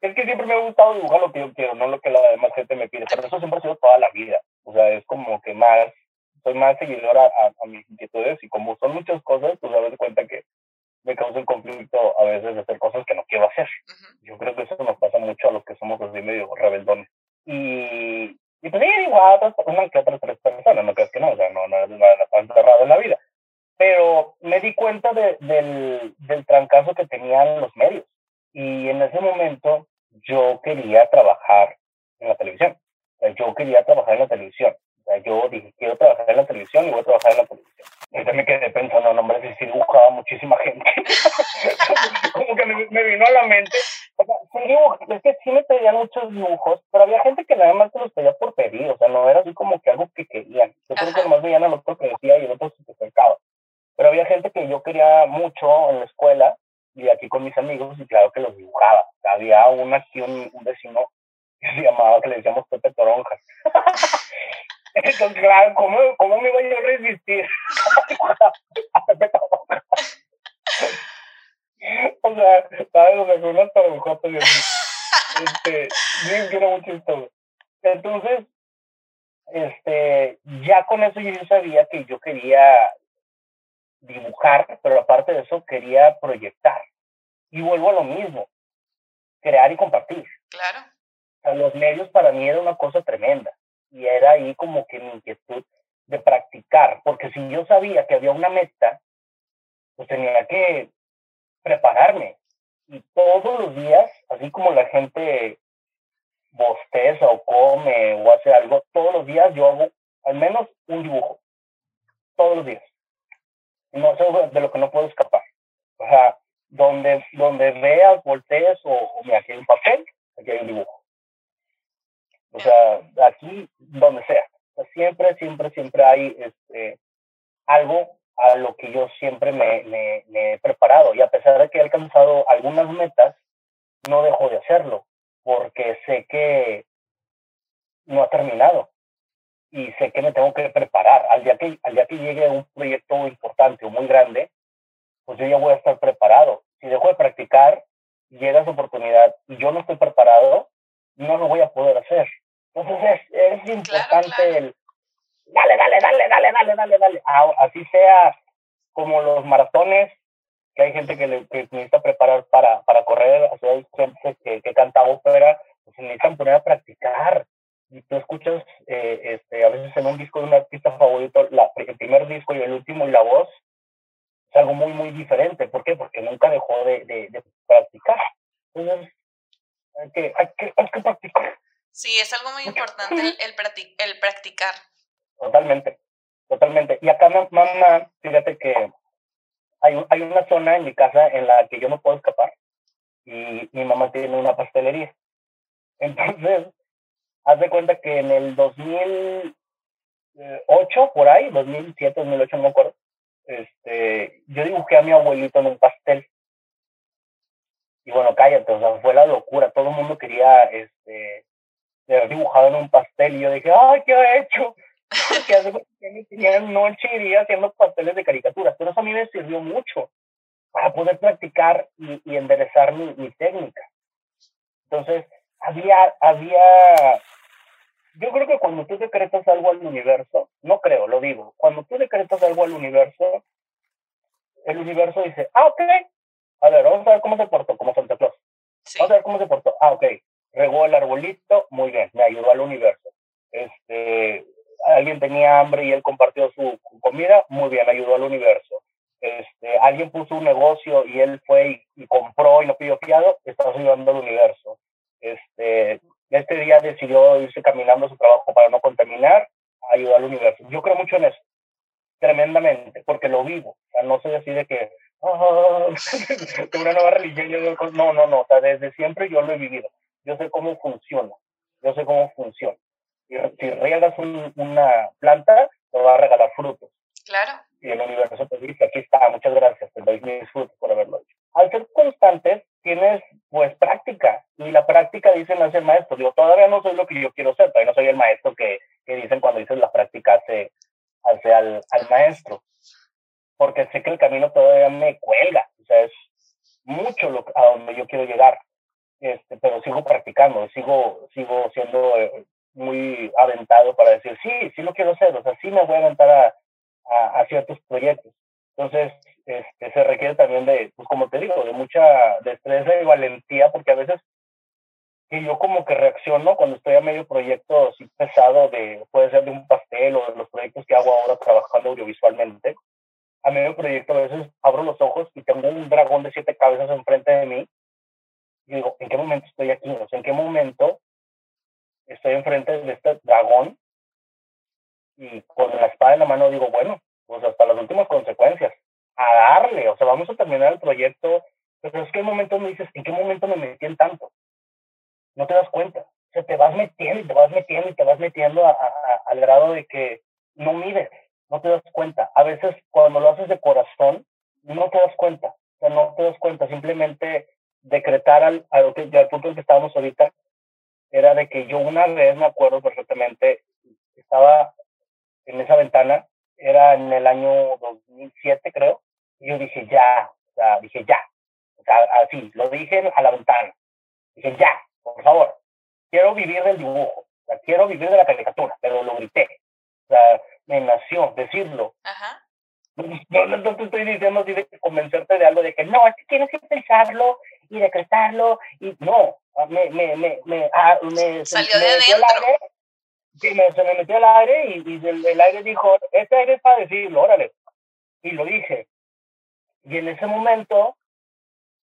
es que siempre me ha gustado dibujar lo que yo quiero, no lo que la demás gente me pide. Pero eso siempre ha sido toda la vida. O sea, es como que más, soy más seguidora a, a mis inquietudes y como son muchas cosas, pues a veces cuenta que me causa el conflicto a veces de hacer cosas que no quiero hacer. Yo creo que eso nos pasa mucho a los que somos así medio rebeldones. Y, y pues sí, dibujaba una que otras tres personas, no crees que no, o sea, no, no es nada tan cerrado en la vida cuenta de, del, del trancazo que tenían los medios. Y en ese momento yo quería trabajar en la televisión. O sea, yo quería trabajar en la televisión. O sea, yo dije, quiero trabajar en la televisión y voy a trabajar en la televisión. Entonces me quedé pensando, no, hombre, si dibujaba muchísima gente. Como que me, me, vino a la mente. O sea, sí es que sí me pedían muchos dibujos, pero había gente que nada más se los pedía por pedir. O sea, no era así como que algo que querían. Yo creo que nomás veían al otro que decía y el otro se acercaba. Pero había gente que yo quería mucho en la escuela y aquí con mis amigos y claro que los dibujaba. Había un, aquí un, un vecino que se llamaba, que le decíamos Pepe Toronjas. Entonces, claro, ¿cómo, cómo me iba yo a resistir? o sea, ¿sabes? O sea, con unas tarbujotas y así. Este, bien, que era muy chistoso. Entonces, este, ya con eso yo sabía que yo quería dibujar, pero aparte de eso quería proyectar. Y vuelvo a lo mismo, crear y compartir. Claro. O sea, los medios para mí era una cosa tremenda. Y era ahí como que mi inquietud de practicar, porque si yo sabía que había una meta, pues tenía que prepararme. Y todos los días, así como la gente bosteza o come o hace algo, todos los días yo hago al menos un dibujo. Todos los días. No es algo de lo que no puedo escapar. O sea, donde, donde veas, voltees o, o me aquí hay un papel, aquí hay un dibujo. O sea, aquí, donde sea. O sea siempre, siempre, siempre hay este, algo a lo que yo siempre me, me, me he preparado. Y a pesar de que he alcanzado algunas metas, no dejo de hacerlo porque sé que no ha terminado y sé que me tengo que preparar. Al día que, al día que llegue un proyecto muy grande, pues yo ya voy a estar preparado. Si dejo de practicar, llega esa oportunidad y yo no estoy preparado, no lo voy a poder hacer. Entonces es, es importante el dale, dale, dale, dale, dale, dale, dale. Así sea como los maratones, que hay gente que, le, que necesita preparar para, para correr, así hay gente que, que canta ópera, pues se necesitan poner a practicar. Y tú escuchas, eh, este, a veces en un disco de un artista favorito, la, el primer disco y el último y la voz, es algo muy, muy diferente. ¿Por qué? Porque nunca dejó de, de, de practicar. Entonces, hay que, hay, que, hay que practicar. Sí, es algo muy importante el, el, el practicar. Totalmente, totalmente. Y acá, mamá, fíjate que hay, hay una zona en mi casa en la que yo no puedo escapar y mi mamá tiene una pastelería. Entonces, haz de cuenta que en el 2008, por ahí, 2007, 2008, no me acuerdo, este, yo dibujé a mi abuelito en un pastel. Y bueno, cállate, o sea, fue la locura. Todo el mundo quería este, ser dibujado en un pastel. Y yo dije, ¡ay, qué ha hecho! que hace noche y día haciendo pasteles de caricaturas, pero eso a mí me sirvió mucho para poder practicar y, y enderezar mi, mi, técnica. Entonces, había, había, yo creo que cuando tú decretas algo al universo, no creo, lo digo, cuando tú decretas algo al universo, el universo dice, ah, ok, a ver, vamos a ver cómo se portó, como Santa Claus. Sí. Vamos a ver cómo se portó. Ah, ok, regó el arbolito, muy bien, me ayudó al universo. Este, alguien tenía hambre y él compartió su comida, muy bien, ayudó al universo. Este, alguien puso un negocio y él fue y, y compró y no pidió fiado, estás ayudando al universo. Este, este día decidió irse caminando a su trabajo para no contaminar, ayudó al universo. Yo creo mucho en eso, tremendamente, porque lo vivo. O sea, no soy así de que, oh, una nueva religión, yo no, no, no, o sea, desde siempre yo lo he vivido. Yo sé cómo funciona, yo sé cómo funciona si, si riegas un, una planta, te va a regalar frutos. Claro. Y el universo te dice, aquí está, muchas gracias, te doy mis frutos por haberlo hecho. Al ser constantes, tienes pues práctica, y la práctica dicen hace el maestro. Digo, todavía no soy lo que yo quiero ser, todavía no soy el maestro que, que dicen cuando dices la práctica hace, hace al, al maestro. Porque sé que el camino todavía me cuelga, o sea, es mucho lo, a donde yo quiero llegar. Este, pero sigo practicando, sigo, sigo siendo eh, muy aventado para decir, sí, sí lo quiero hacer, o sea, sí me voy a aventar a, a, a ciertos proyectos. Entonces, este, se requiere también de, pues como te digo, de mucha destreza y valentía, porque a veces que yo como que reacciono cuando estoy a medio proyecto así pesado, de, puede ser de un pastel o de los proyectos que hago ahora trabajando audiovisualmente, a medio proyecto a veces abro los ojos y tengo un dragón de siete cabezas enfrente de mí y digo, ¿en qué momento estoy aquí? O sea, ¿en qué momento estoy enfrente de este dragón y con la espada en la mano digo, bueno, pues hasta las últimas consecuencias, a darle, o sea, vamos a terminar el proyecto, pero es que hay momentos me dices, ¿en qué momento me metí en tanto? No te das cuenta, o sea, te vas metiendo te vas metiendo te vas metiendo a, al grado de que no mides, no te das cuenta. A veces cuando lo haces de corazón, no te das cuenta, o sea, no te das cuenta, simplemente decretar al, al, al punto en que estábamos ahorita, era de que yo una vez me acuerdo perfectamente, estaba en esa ventana, era en el año 2007 creo, y yo dije ya, o sea, dije ya, o sea, así, lo dije a la ventana, dije ya, por favor, quiero vivir del dibujo, o sea, quiero vivir de la caricatura, pero lo grité, o sea, me nació decirlo. Ajá. No, no, no te estoy diciendo así de convencerte de algo, de que no, es que tienes que pensarlo y decretarlo, y no, me, me, me, me, ah, me Salió de me metió el adentro. aire, sí, me, se me metió el aire y, y el, el aire dijo, este aire es para decirlo, órale. Y lo dije. Y en ese momento,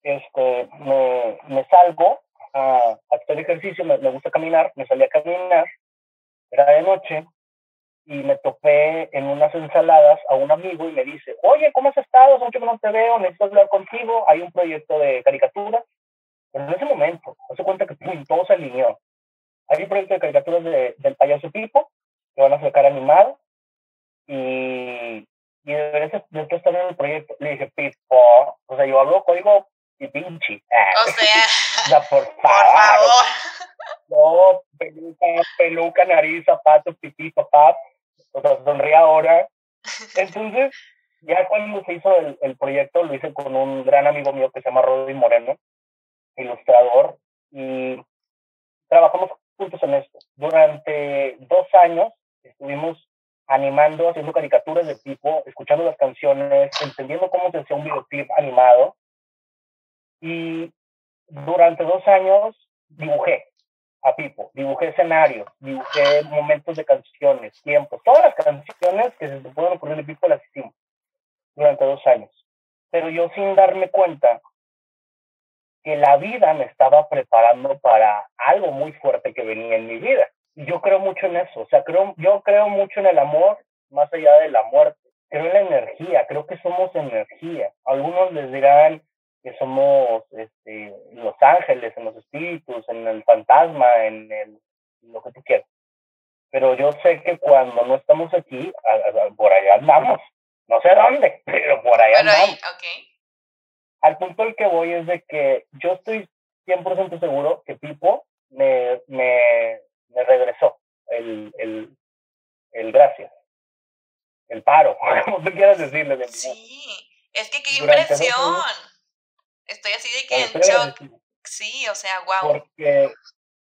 este, me, me salgo a, hacer ejercicio, me, me gusta caminar, me salí a caminar, era de noche, y me topé en unas ensaladas a un amigo y me dice, oye, ¿cómo has estado? Hace mucho que no te veo, necesito hablar contigo, hay un proyecto de caricatura. Pero en ese momento, hace cuenta que pum, todo se alineó. Hay un proyecto de caricaturas de, del payaso Pipo, que van a sacar animado, y, y de ese- después estar en el proyecto, le dije, Pipo, o sea, yo hablo código y pinche. O sea, o sea, por por favor. favor. No, peluca, peluca, nariz, zapatos, pipí, papá. O sea, sonríe ahora. Entonces, ya cuando se hizo el, el proyecto, lo hice con un gran amigo mío que se llama Rodri Moreno, ilustrador, y trabajamos juntos en esto. Durante dos años estuvimos animando, haciendo caricaturas de tipo, escuchando las canciones, entendiendo cómo se hacía un videoclip animado. Y durante dos años dibujé a Pipo, dibujé escenarios, dibujé momentos de canciones, tiempos, todas las canciones que se te pueden ocurrir de Pipo las hicimos durante dos años. Pero yo sin darme cuenta que la vida me estaba preparando para algo muy fuerte que venía en mi vida. Y yo creo mucho en eso, o sea, creo, yo creo mucho en el amor más allá de la muerte. Creo en la energía, creo que somos energía. Algunos les dirán que somos este, los ángeles, en los espíritus, en el fantasma, en el, lo que tú quieras. Pero yo sé que cuando no estamos aquí, a- a- por allá andamos. No sé dónde, pero por allá ahí, andamos. ok. Al punto al que voy es de que yo estoy 100% seguro que Pipo me, me, me regresó el, el, el gracias, el paro, como tú quieras decirle. de Sí. Es que qué Durante impresión. Estoy así de que en shock. Sí, o sea, wow. porque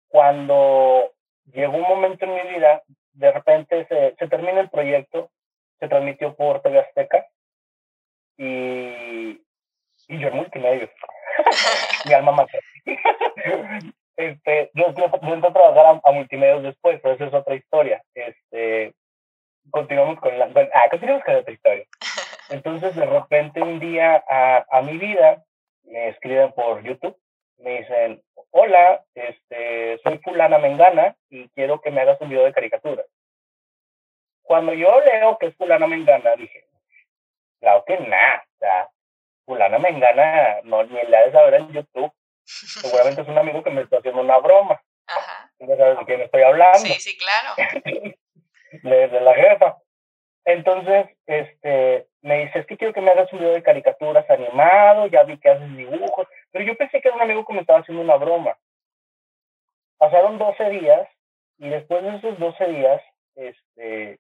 cuando llegó un momento en mi vida, de repente se, se termina el proyecto, se transmitió por TV Azteca y, y yo en multimedia, mi alma mater. este, yo, yo, yo entré a trabajar a, a multimedios después, pero esa es otra historia. Este, continuamos con la, bueno, ah, continuamos con otra historia. Entonces, de repente, un día a, a mi vida, me escriben por YouTube, me dicen, hola, este, soy fulana mengana y quiero que me hagas un video de caricaturas. Cuando yo leo que es fulana mengana, dije, claro que nada, o sea, fulana mengana no ni la de saber en YouTube, seguramente es un amigo que me está haciendo una broma, Ajá. ya sabes de quién estoy hablando Sí, sí, claro. de, de la jefa. Entonces, este, me dice, es que quiero que me hagas un video de caricaturas animado, ya vi que haces dibujos, pero yo pensé que era un amigo que me estaba haciendo una broma. Pasaron 12 días y después de esos 12 días, este,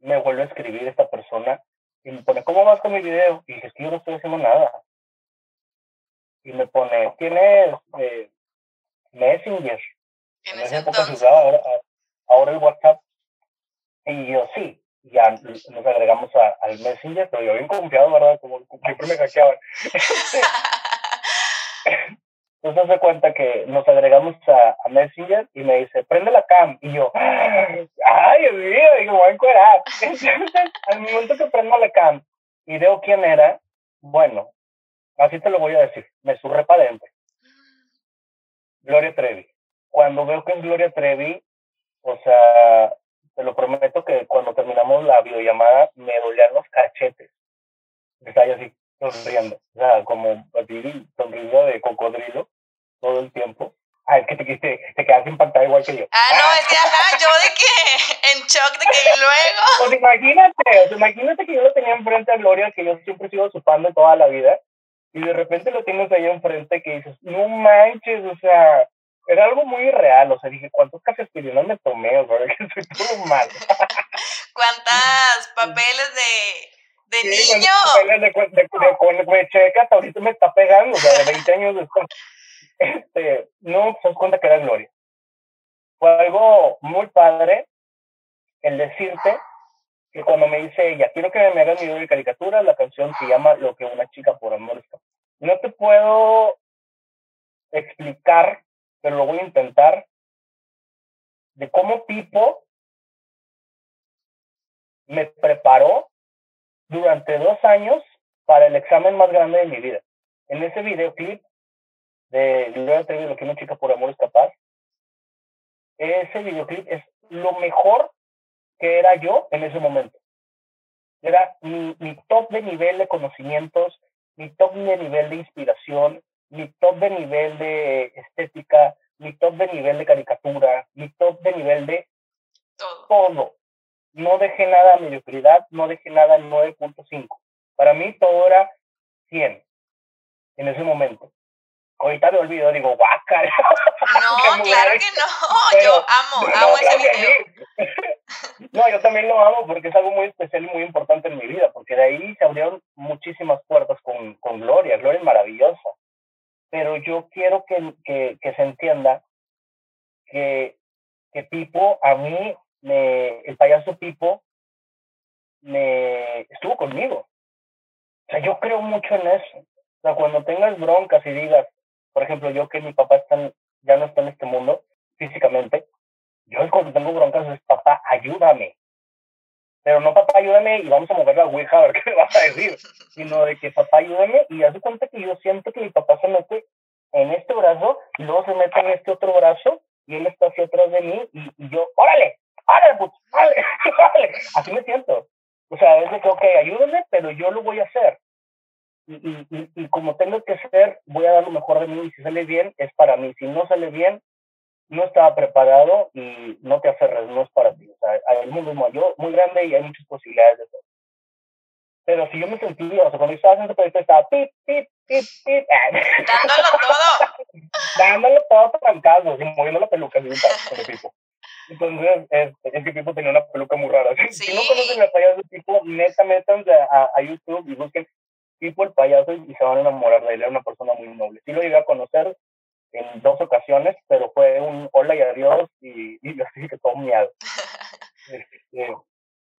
me vuelve a escribir esta persona y me pone, ¿cómo vas con mi video? Y dije, es que yo no estoy haciendo nada. Y me pone, ¿tienes eh, Messenger? En esa época se usaba ahora, ahora el WhatsApp. Y yo sí, ya nos agregamos a- al Messenger, pero yo bien confiado, ¿verdad? Como siempre me hackeaban. Entonces se cuenta que nos agregamos a, a Messenger y me dice, prende la cam. Y yo, ay, Dios mío, me voy a encuerar. Entonces, al momento que prendo la cam y veo quién era, bueno, así te lo voy a decir, me surré para adentro. Gloria Trevi. Cuando veo que es Gloria Trevi, o sea, te lo prometo que cuando terminamos la videollamada me dolían los cachetes. Estaba yo así sonriendo, o sea, como así sonriendo de cocodrilo todo el tiempo. Ah, es que te, te, te quedas impactada igual que yo. Ah, no, es que ajá, yo de que en shock de que y luego. Pues imagínate, sea, imagínate que yo lo tenía enfrente a Gloria, que yo siempre sigo supando toda la vida, y de repente lo tienes ahí enfrente que dices, no manches, o sea, era algo muy irreal, o sea, dije, ¿cuántos cafés aspirinas me tomé? O sea, que soy todo mal. ¿Cuántas papeles de, de niño? Papeles de, de, de, checa hasta ahorita me está pegando, o sea, de 20 años después. Este, no se das cuenta que era Gloria. Fue algo muy padre el decirte que cuando me dice ella, quiero que me hagas mi video de caricatura, la canción se llama Lo que una chica por amor está. No te puedo explicar, pero lo voy a intentar, de cómo Pipo me preparó durante dos años para el examen más grande de mi vida. En ese videoclip de Gloria Trevi, Lo que una chica por amor es capaz, ese videoclip es lo mejor que era yo en ese momento. Era mi, mi top de nivel de conocimientos, mi top de nivel de inspiración, mi top de nivel de estética, mi top de nivel de caricatura, mi top de nivel de todo. No dejé nada a mediocridad, no dejé nada en 9.5. Para mí todo era 100 en ese momento. Ahorita me olvido, digo, guaca. No, claro que no. yo amo, amo ese video. no, yo también lo amo porque es algo muy especial y muy importante en mi vida, porque de ahí se abrieron muchísimas puertas con, con Gloria. Gloria es maravillosa. Pero yo quiero que, que, se entienda que, que Pipo, a mí, me, el payaso Pipo, me estuvo conmigo. O sea, yo creo mucho en eso. O sea, cuando tengas broncas y digas, por ejemplo, yo que mi papá está, ya no está en este mundo físicamente, yo cuando tengo broncas es, papá, ayúdame. Pero no, papá, ayúdame y vamos a mover la ouija a ver qué me vas a decir. Sino de que, papá, ayúdame y hace cuenta que yo siento que mi papá se mete en este brazo y luego se mete en este otro brazo y él está hacia atrás de mí y, y yo, órale, órale, putz, órale, órale. Así me siento. O sea, es de que, ok, ayúdame, pero yo lo voy a hacer y, y, y, como tengo que ser, voy a dar lo mejor de mí y si sale bien, es para mí. Si no sale bien, no estaba preparado y no te aferres, no es para ti. O sea, el mundo es muy, muy grande y hay muchas posibilidades de todo. Pero si yo me sentía, o sea, cuando estaba haciendo proyecto estaba pip, pip, pip, pip. Dándolo todo. Dándolo todo trancado, así, moviendo la peluca, así, con Pipo. Entonces, es, es, que Pipo tenía una peluca muy rara. Sí. Si no conocen tallas de Pipo, neta, métanse a, a YouTube y busquen tipo el payaso y se van a enamorar de él. Era una persona muy noble. Sí lo llegué a conocer en dos ocasiones, pero fue un hola y adiós y, y así que todo miedo. Este,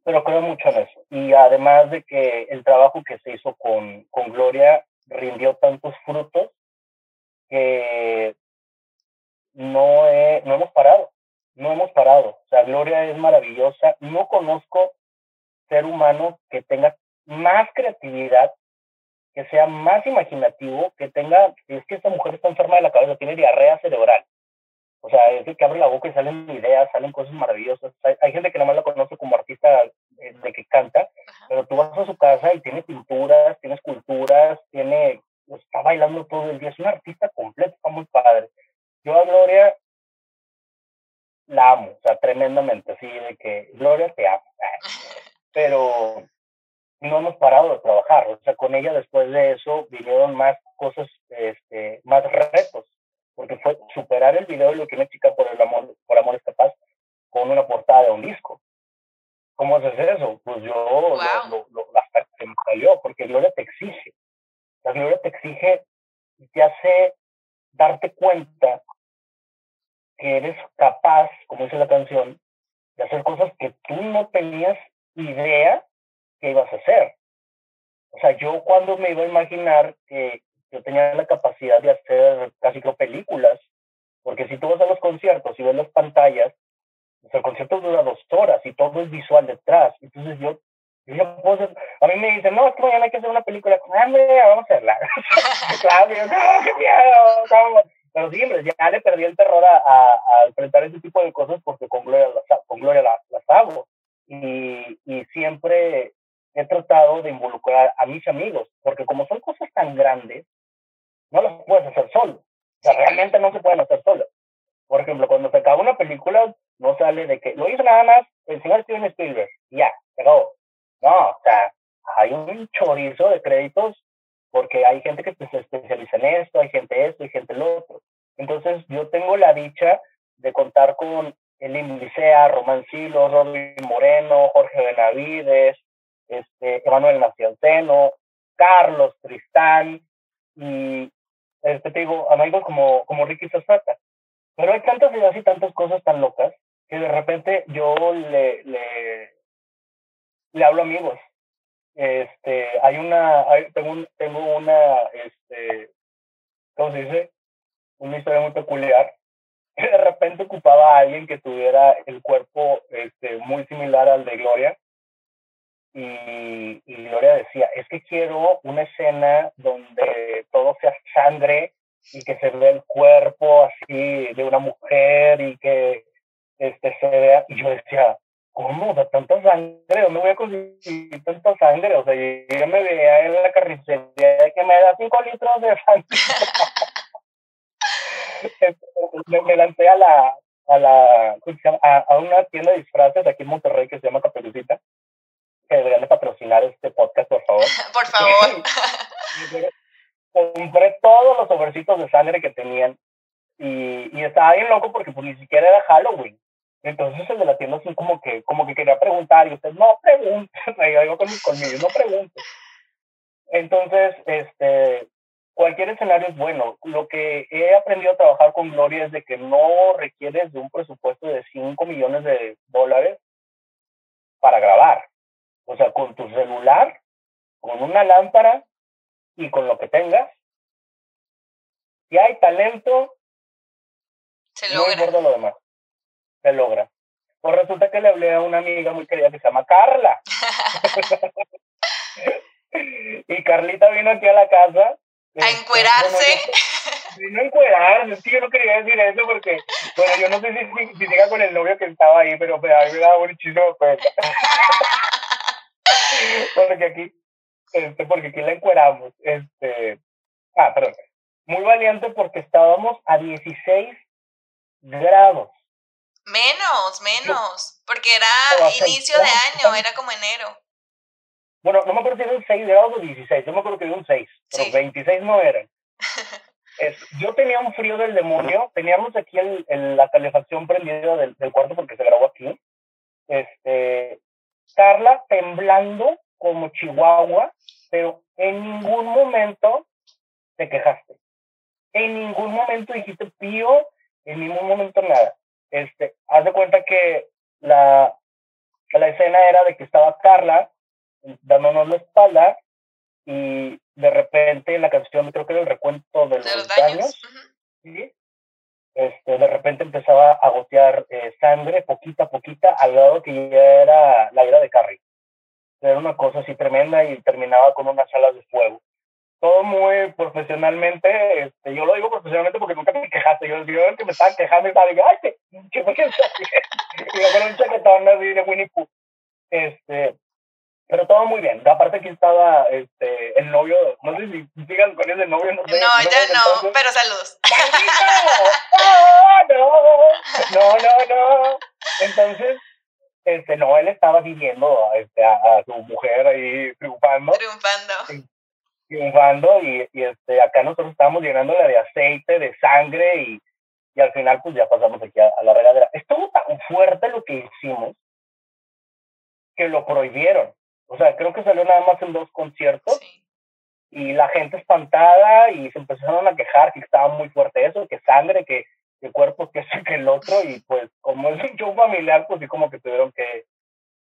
pero creo mucho en eso. Y además de que el trabajo que se hizo con, con Gloria rindió tantos frutos que no, he, no hemos parado, no hemos parado. O sea, Gloria es maravillosa. No conozco ser humano que tenga más creatividad que sea más imaginativo, que tenga, es que esta mujer está enferma de la cabeza, tiene diarrea cerebral. O sea, es que abre la boca y salen ideas, salen cosas maravillosas. Hay, gente que nada más la conoce como artista eh, de que canta, pero tú vas a su casa y tiene pinturas, tiene esculturas, tiene, está bailando todo el día. Es una artista completa, está muy padre. Yo a Gloria la amo, o sea, tremendamente, así de que Gloria te amo. Pero no hemos parado de trabajar. O sea, con ella después de eso vinieron más cosas, este, más retos, porque fue superar el video de lo que una chica por el amor, por amor es capaz con una portada de un disco. ¿Cómo haces eso? Pues yo lo, lo, hasta que me salió, porque Gloria te exige. La Gloria te exige te hace darte cuenta que eres capaz, como dice la canción, de hacer cosas que tú no tenías idea qué ibas a hacer. O sea, yo cuando me iba a imaginar que yo tenía la capacidad de hacer casi que películas, porque si tú vas a los conciertos y ves las pantallas, pues el concierto dura dos horas y todo es visual detrás. Entonces yo, yo puedo a mí me dicen, no, es que mañana hay que hacer una película. Hombre, vamos a hacerla. claro, no, qué miedo, Pero sí, ya le perdí el terror a, a, enfrentar ese tipo de cosas porque con Gloria las, con Gloria las hago. Y, y siempre he tratado de involucrar a mis amigos, porque como son cosas tan grandes, no las puedes hacer solo. O sea, realmente no se pueden hacer solo. Por ejemplo, cuando se acaba una película, no sale de que lo hizo nada más el señor Steven Spielberg, ya, se acabó. No, o sea, hay un chorizo de créditos porque hay gente que se especializa en esto, hay gente esto, hay gente lo otro. Entonces, yo tengo la dicha de contar con el Licea, Román Silo, Robin Moreno, Jorge Benavides, este, Emanuel Nacianceno, Carlos, Tristán, y este, te digo, amigos como, como Ricky Sosata. Pero hay tantas ideas y tantas cosas tan locas que de repente yo le, le, le hablo a amigos. Este, hay una, tengo, tengo una, este, ¿cómo se dice? Una historia muy peculiar. Que de repente ocupaba a alguien que tuviera el cuerpo este, muy similar al de Gloria y, Gloria decía, es que quiero una escena donde todo sea sangre y que se vea el cuerpo así de una mujer y que este, se vea, y yo decía, ¿cómo? ¿De tanta sangre? ¿Dónde voy a conseguir tanta sangre? O sea, yo me veía en la carnicería que me da cinco litros de sangre. me, me, lancé a la, a la, a, a una tienda de disfraces aquí en Monterrey que se llama Caperucita que deberían de patrocinar este podcast, por favor. por favor. Compré todos los sobrecitos de sangre que tenían y, y estaba bien loco porque pues ni siquiera era Halloween. Entonces el de la tienda así como que, como que quería preguntar y usted no pregunte, yo digo con mis colmillos, no pregunte. Entonces, este, cualquier escenario es bueno. Lo que he aprendido a trabajar con Gloria es de que no requieres de un presupuesto de 5 millones de dólares para grabar. O sea, con tu celular, con una lámpara y con lo que tengas, si hay talento, se logra. No lo demás. Se logra. Pues resulta que le hablé a una amiga muy querida que se llama Carla. y Carlita vino aquí a la casa. A este, encuerarse. vino a encuerarse. Es que yo no quería decir eso porque, bueno, yo no sé si, si, llega con el novio que estaba ahí, pero pues, a mí me da muchísimo cuenta porque aquí, este, porque aquí la encueramos. Este, ah, perdón. Muy valiente porque estábamos a 16 grados. Menos, menos, porque era inicio de año, era como enero. Bueno, no me acuerdo si eran 6 grados o 16, yo me acuerdo que era un 6, pero 26 no eran. yo tenía un frío del demonio, teníamos aquí el, la calefacción prendida del, del, cuarto porque se grabó aquí. Este, Carla temblando como Chihuahua, pero en ningún momento te quejaste. En ningún momento dijiste pío, en ningún momento nada. Este, haz de cuenta que la, la escena era de que estaba Carla dándonos la espalda y de repente la canción, creo que era el recuento de los, daños, este, de repente empezaba a gotear eh, sangre poquita a poquita al lado que ya era la vida de Carrie. Era una cosa así tremenda y terminaba con unas alas de fuego. Todo muy profesionalmente, este, yo lo digo profesionalmente porque nunca me quejaste. Yo, yo que me estaba quejando y estaba, digo, ay, qué, qué, qué, y me acuerdo un chaquetón así de Winnie Pooh. Este, pero todo muy bien. Aparte aquí estaba este, el novio, no sé si sigan con ese novio, no sé. No, ya no, pero saludos. No, no, no, no. Entonces, este, no, él estaba viviendo este, a, su mujer ahí triunfando. Triunfando. Triunfando y, y este, acá nosotros estábamos llenándole de aceite, de sangre y, y al final pues ya pasamos aquí a, a la regadera. Estuvo tan fuerte lo que hicimos que lo prohibieron. O sea, creo que salió nada más en dos conciertos y la gente espantada y se empezaron a quejar que estaba muy fuerte eso, que sangre, que, que cuerpo, que eso, que el otro y pues como es un show familiar, pues sí como que tuvieron que,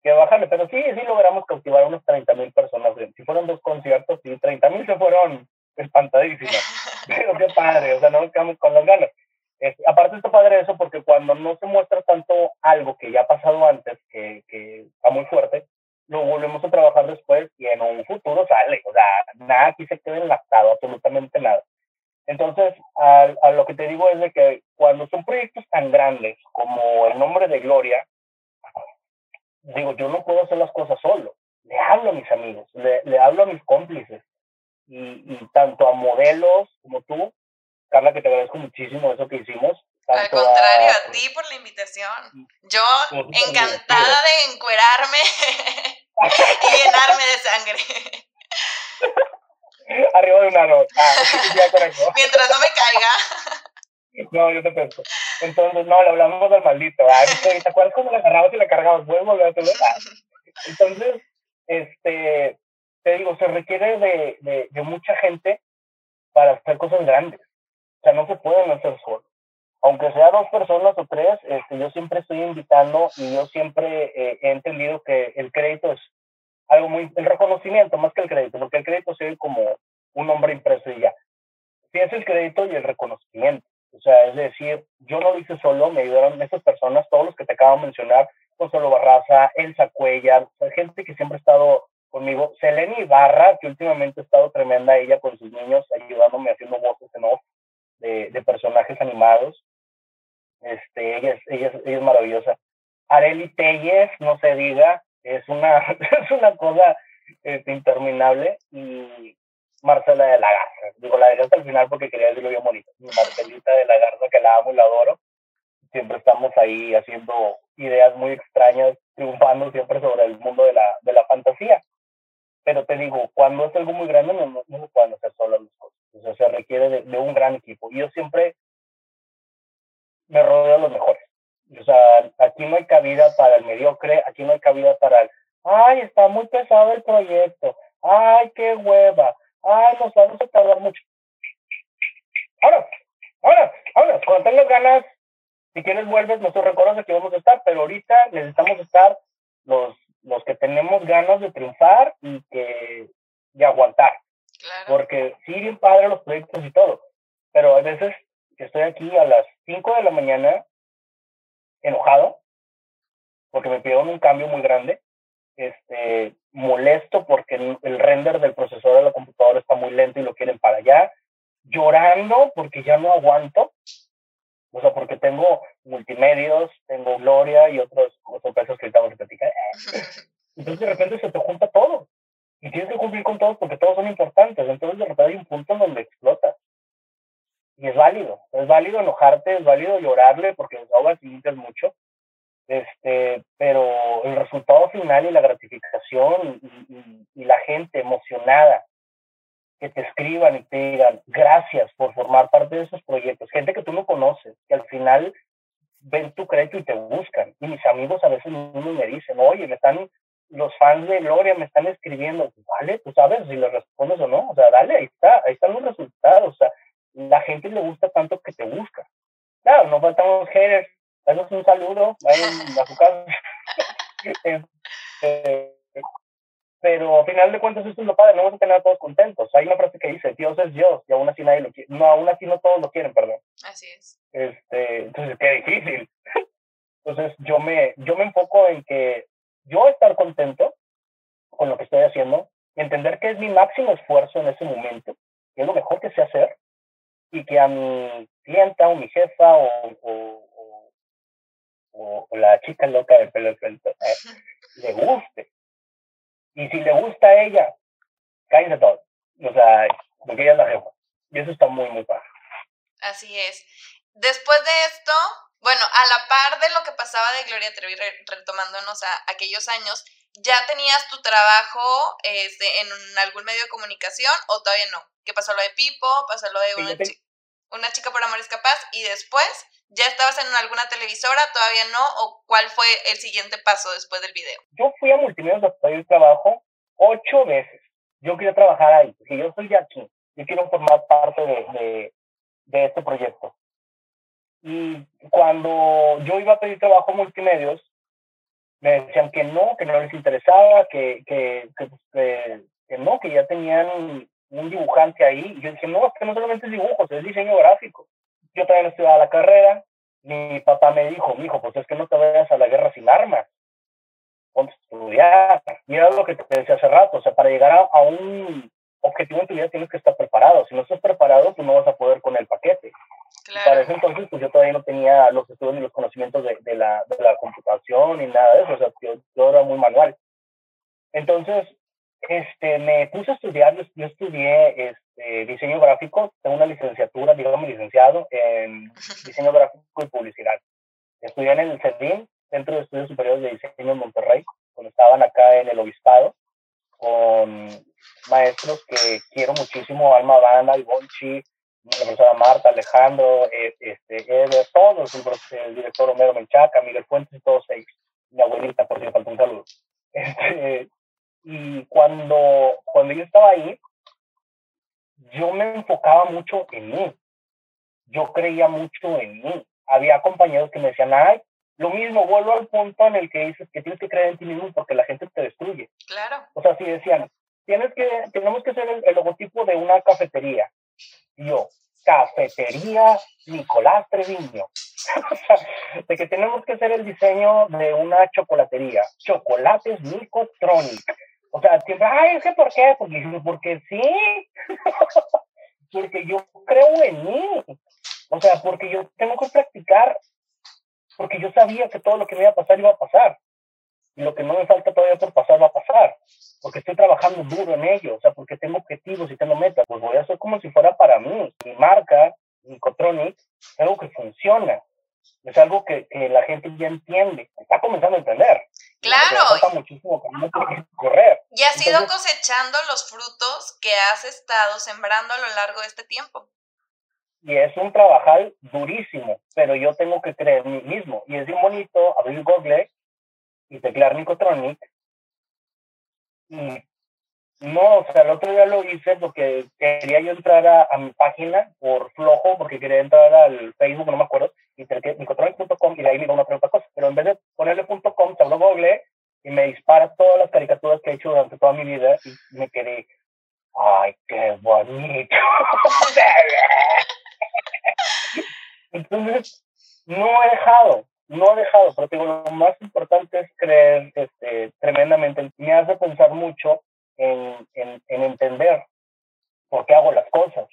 que bajarle. Pero sí, sí logramos cautivar a unos 30 mil personas. Si fueron dos conciertos, y 30 mil se fueron espantadísimas. Pero qué padre, o sea, no nos quedamos con las ganas. aparte está padre eso porque cuando no se muestra tanto algo que ya ha pasado antes, que, que está muy fuerte, lo volvemos a trabajar después y en un futuro sale. O sea, nada aquí se queda enlazado, absolutamente nada. Entonces, a, a, lo que te digo es de que cuando son proyectos tan grandes como el nombre de Gloria, digo, yo no puedo hacer las cosas solo. Le hablo a mis amigos, le, le hablo a mis cómplices y, y, tanto a modelos como tú, Carla, que te agradezco muchísimo eso que hicimos, al contrario, a, ti por la invitación. Yo encantada de encuerarme y llenarme de sangre. Arriba de una nota. Ah, Mientras no me caiga. No, yo te pienso. Entonces, no, le hablamos al maldito. ¿Te acuerdas cómo la agarrabas y la cargabas? ¿Puedes volver a hacerlo? Entonces, este, te digo, se requiere de, de, de, mucha gente para hacer cosas grandes. O sea, no se pueden hacer solo. Aunque sea dos personas o tres, este, yo siempre estoy invitando y yo siempre eh, he entendido que el crédito es algo muy, el reconocimiento más que el crédito, porque el crédito se como un nombre impreso y ya. Sí el crédito y el reconocimiento. O sea, es decir, yo no lo hice solo, me ayudaron esas personas, todos los que te acabo de mencionar, Consuelo Barraza, Elsa Cuellar, o gente que siempre ha estado conmigo. Selene Ibarra, que últimamente ha estado tremenda ella con sus niños, ayudándome haciendo voces en off de personajes animados. Este, ella es, ella es, maravillosa. Areli Telles, no se diga, es una, es una cosa este, interminable. Y Marcela de la Garza, digo la dejé hasta el final porque quería decirlo bien bonito. Marcelita de la Garza, que la amo y la adoro. Siempre estamos ahí haciendo ideas muy extrañas, triunfando siempre sobre el mundo de la, de la fantasía. Pero te digo, cuando es algo muy grande, no, no, se pueden hacer solo las cosas. O sea, se requiere de, un gran equipo. Yo siempre me rodeo de los mejores. O sea, aquí no hay cabida para el mediocre, aquí no hay cabida para el, ay, está muy pesado el proyecto, ay, qué hueva, ay, nos vamos a tardar mucho. Ahora, ahora, ahora, cuando tengas ganas, si quieres vuelves, nosotros recuerdas que vamos a estar, pero ahorita necesitamos estar los, los que tenemos ganas de triunfar y que de aguantar. Claro. Porque sí, bien padre los proyectos y todo, pero a veces que estoy aquí a las 5 de la mañana enojado porque me pidieron un cambio muy grande, este, molesto porque el render del procesador de la computadora está muy lento y lo quieren para allá, llorando porque ya no aguanto, o sea, porque tengo multimedios, tengo Gloria y otros sorpresas que ahorita vamos a platicar. Entonces de repente se te junta todo y tienes que cumplir con todos porque todos son importantes. Entonces de repente hay un punto en donde explota. Y es válido, es válido enojarte, es válido llorarle porque desahogas y limpias mucho. Este, pero el resultado final y la gratificación y, y, y la gente emocionada que te escriban y te digan gracias por formar parte de esos proyectos, gente que tú no conoces, que al final ven tu crédito y te buscan. Y mis amigos a veces me dicen, oye, me están, los fans de Gloria me están escribiendo, vale, tú sabes si les respondes o no, o sea, dale, ahí está, ahí están los resultados, o sea, la gente le gusta tanto que te busca. Claro, no faltamos haters, eso es un saludo, vayan a su casa. este, pero al final de cuentas esto es lo padre, no vamos a tener a todos contentos. Hay una frase que dice, Dios es Dios, y aún así nadie lo quiere, no, aún así no todos lo quieren, perdón. Así es. Este, entonces, qué difícil. Entonces, yo me, yo me enfoco en que yo estar contento con lo que estoy haciendo, entender que es mi máximo esfuerzo en ese momento, que es lo mejor que sé hacer, y que a mi clienta o mi jefa o, o, o, o la chica loca del pelo eh, le guste y si le gusta a ella, cállense todos. O sea, porque ella es la jefa. Y eso está muy, muy padre. Así es. Después de esto, bueno, a la par de lo que pasaba de Gloria Trevi, retomándonos a aquellos años, ¿ya tenías tu trabajo este, en algún medio de comunicación o todavía no? ¿Qué pasó lo de Pipo? ¿Pasó lo de una, chi una chica por amor es capaz? Y después, ¿ya estabas en alguna televisora? ¿Todavía no? ¿O cuál fue el siguiente paso después del video? Yo fui a Multimedios a pedir trabajo ocho veces. Yo quería trabajar ahí, porque yo soy de aquí. Yo quiero formar parte de, de, de este proyecto. Y cuando yo iba a pedir trabajo a Multimedios, me decían que no, que no les interesaba, que, que, que, que, que no, que ya tenían un dibujante ahí. Y yo dije, no, es que no solamente es dibujos, es diseño gráfico. Yo todavía no estudiaba la carrera. Mi papá me dijo, mi hijo, pues es que no te vayas a la guerra sin armas. Ponte a estudiar. Mira lo que te decía hace rato. O sea, para llegar a, a un objetivo en tu vida tienes que estar preparado. Si no estás preparado, pues no vas a poder con el paquete. Claro. Para ese entonces, pues yo todavía no tenía los estudios ni los conocimientos de, de, la, de la computación ni nada de eso. O sea, yo, yo era muy manual. Entonces, este, me puse a estudiar, yo estudié este, diseño gráfico, tengo una licenciatura, digamos licenciado en diseño gráfico y publicidad. Estudié en el CEDIN, Centro de Estudios Superiores de Diseño en Monterrey, cuando estaban acá en el Obispado, con maestros que quiero muchísimo, Alma Banda, Ivonchi, la profesora Marta, Alejandro, eh, este, Eder, todos, el, director Romero Menchaca, Miguel Fuentes, todos ellos. Mi abuelita, por cierto, un saludo. Este, y cuando, cuando yo estaba ahí, yo me enfocaba mucho en mí. Yo creía mucho en mí. Había compañeros que me decían, ay, lo mismo, vuelvo al punto en el que dices que tienes que creer en ti mismo porque la gente te destruye. Claro. O sea, si decían, tienes que, tenemos que ser el, logotipo de una cafetería. Y yo, cafetería Nicolás Treviño. de que tenemos que ser el diseño de una chocolatería. Chocolates Nicotronic. O sea, siempre, ay, es que ¿por qué? Porque, porque sí. porque yo creo en mí. O sea, porque yo tengo que practicar porque yo sabía que todo lo que me iba a pasar iba a pasar. Y lo que no me falta todavía por pasar va a pasar. Porque estoy trabajando duro en ello, o sea, porque tengo objetivos y tengo metas. Pues voy a hacer como si fuera para mí. Mi marca, Nicotronic, es algo que funciona. Es algo que, que la gente ya entiende. Está comenzando a entender. Claro. Falta muchísimo correr. Y has ido cosechando los frutos que has estado sembrando a lo largo de este tiempo y es un trabajar durísimo, pero yo tengo que creer en mí mismo. Y es bien bonito abrir Google y teclear Nicotronic. Y no, o sea, el otro día lo hice porque quería yo entrar a, mi página por flojo, porque quería entrar al Facebook, no me acuerdo, y nicotronic.com y de ahí me iba una otra cosa. Pero en vez de ponerle .com, se Google y me dispara todas las caricaturas que he hecho durante toda mi vida y me quedé, ay, qué bonito. Entonces, no he dejado, no he dejado, pero digo, lo más importante es creer este, tremendamente. Me hace pensar mucho en, en, en entender por qué hago las cosas,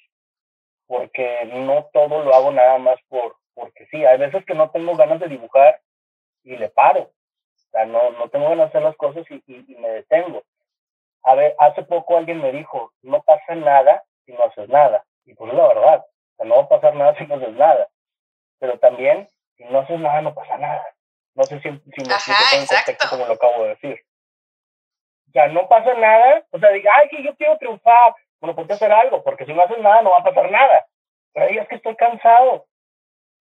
porque no todo lo hago nada más por porque sí, hay veces que no tengo ganas de dibujar y le paro, o sea, no, no tengo ganas de hacer las cosas y, y, me detengo. A ver, hace poco alguien me dijo, no pasa nada si no haces nada, y pues es la verdad, o sea, no va a pasar nada si no haces nada pero también si no haces nada no pasa nada. No sé si, si me Ajá, contexto como lo acabo de decir. O sea, no pasa nada, o sea, diga, ay, que yo quiero triunfar, bueno, ponte a hacer algo, porque si no haces nada no va a pasar nada. Pero es que estoy cansado.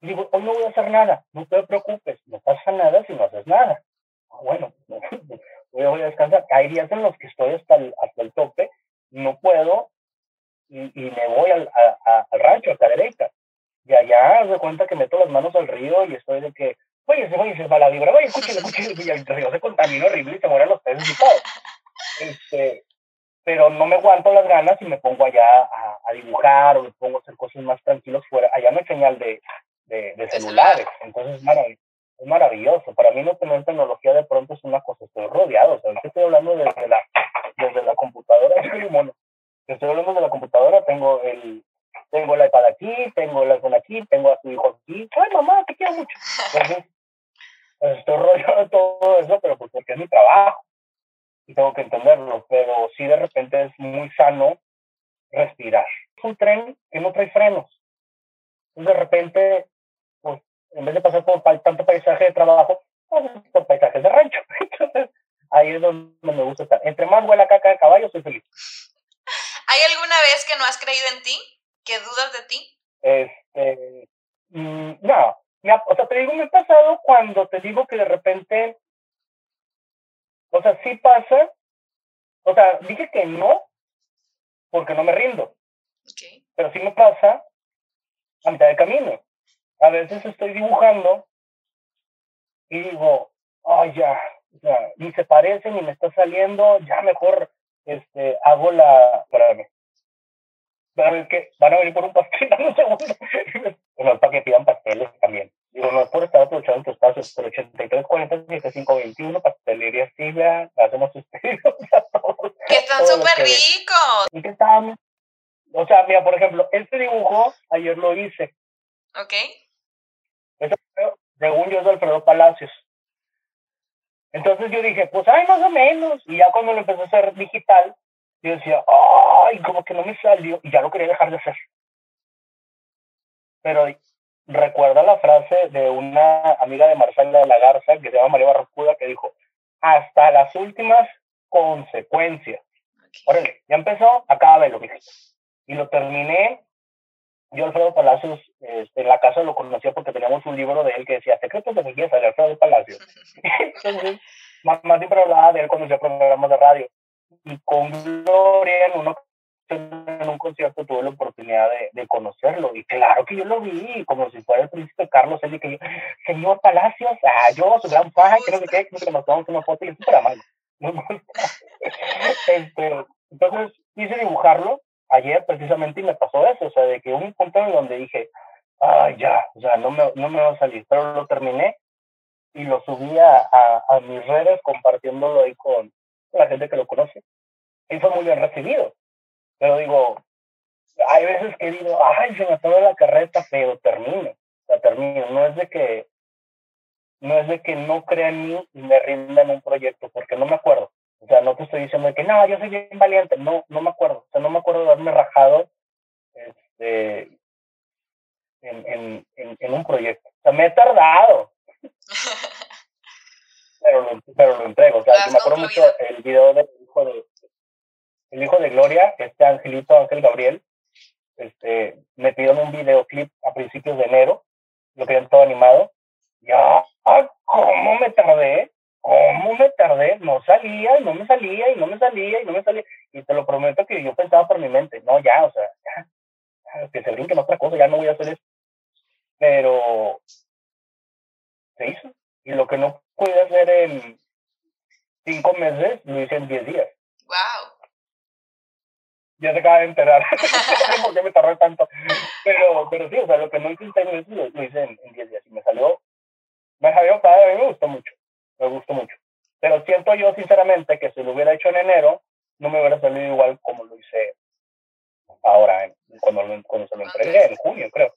Y digo, hoy no voy a hacer nada, no te preocupes, no pasa nada si no haces nada. Ah, bueno, voy, voy a descansar. Hay días en los que estoy hasta el, hasta el tope, no puedo, y, y me voy al, a, al rancho, a la derecha y allá de cuenta que meto las manos al río y estoy de que, oye, se, oye, se va la vibra, oye, escúchale, escúchale, y el río se contamina horrible y se mueren los peces y todo. Este, pero no me aguanto las ganas y me pongo allá a, a, dibujar o me pongo a hacer cosas más tranquilos fuera. Allá no hay señal de, de, de celulares, entonces es, marav es maravilloso. Para mí no tener tecnología de pronto es una cosa, estoy rodeado, o sea, estoy hablando desde la, desde la computadora, estoy hablando de la computadora, tengo el, tengo el iPad aquí, tengo el iPhone aquí, tengo a su hijo aquí. Ay, mamá, te quiero mucho. Entonces, pues, estoy rodeado de todo eso, pero pues porque es mi trabajo y tengo que entenderlo. Pero sí, de repente es muy sano respirar. Es un tren que no trae frenos. Entonces, de repente, en vez de pasar por tanto paisaje de trabajo, pues, por paisajes de rancho. Entonces, ahí es donde me gusta estar. Entre más huele caca de caballo, soy feliz. ¿Hay alguna vez que no has creído en ti? ¿Qué dudas de ti? Este, mm, no, o sea, te digo, me ha pasado cuando te digo que de repente, o sea, sí pasa, o sea, dije que no, porque no me rindo. Okay. Pero sí me pasa a mitad de camino. A veces estoy dibujando y digo, ay, ya, ya, ni se parece, ni me está saliendo, ya mejor este, hago la, espérame, van que van a venir por un pastel en un segundo. no es para que pidan pasteles también. Digo, no es por estar aprovechando tus espacios, pero 83, 40, 75, 21, pastelería Silvia, hacemos sus pedidos a todos. Que están súper ricos. ¿Y qué están? O sea, mira, por ejemplo, este dibujo ayer lo hice. Ok. Este, según yo es Alfredo Palacios. Entonces yo dije, pues ay, más o menos. Y ya cuando lo empecé a hacer digital, yo decía, ay, como que no me salió, y ya lo quería dejar de hacer. Pero recuerda la frase de una amiga de Marcela de la Garza, que se llama María Barracuda, que dijo, hasta las últimas consecuencias. Órale, ya empezó, acábelo, mijito. Y lo terminé yo Alfredo Palacios este, en la casa lo conocía porque teníamos un libro de él que decía Secretos de belleza de Alfredo Palacios. Entonces, mamá siempre hablaba de él cuando hacía programas de radio. Y con Gloria en, uno, en un concierto tuve la oportunidad de, de, conocerlo. Y claro que yo lo vi, como si fuera el príncipe Carlos, él y que yo, señor Palacios, ah, yo, su gran fan, que no sé qué, que nos tomamos una foto y es súper amable. este, entonces quise dibujarlo ayer precisamente y me pasó eso, o sea, de que un punto en donde dije, ay, ya, o sea, no me, no me va a salir, pero lo terminé y lo subí a, mis redes compartiéndolo ahí con la gente que lo conoce. Y fue muy bien recibido. Pero digo, hay veces que digo, ay, se me la carreta, pero termino, sea, termino. No es de que, no es de que no crea en mí y me rinda en un proyecto, porque no me acuerdo. O sea, no te estoy diciendo que no, yo soy bien valiente. No, no me acuerdo. O sea, no me acuerdo de haberme rajado este, en, en, en, en un proyecto. O sea, me he tardado. pero, lo, pero lo entrego. O sea, yo me acuerdo mucho el video del hijo de, el hijo de Gloria, este Angelito Ángel Gabriel. Este, me pidieron un videoclip a principios de enero. Lo querían todo animado. Ya, ¿cómo me tardé? ¿Cómo me tardé? No salía y no me salía y no me salía y no me salía. Y te lo prometo que yo pensaba por mi mente, no, ya, o sea, ya, que se brinquen otra cosa, ya no voy a hacer eso. Pero se hizo. Y lo que no pude hacer en cinco meses, lo hice en diez días. ¡Wow! Ya se acaba de enterar por qué me tardé tanto. Pero, pero sí, o sea, lo que no hice en seis meses, lo, hice en, en diez días. Y me salió, me salió padre, a mí me gustó mucho me gustó mucho. Pero siento yo sinceramente que si lo hubiera hecho en enero, no me hubiera salido igual como lo hice ahora, cuando, cuando se lo entregué, en junio, creo.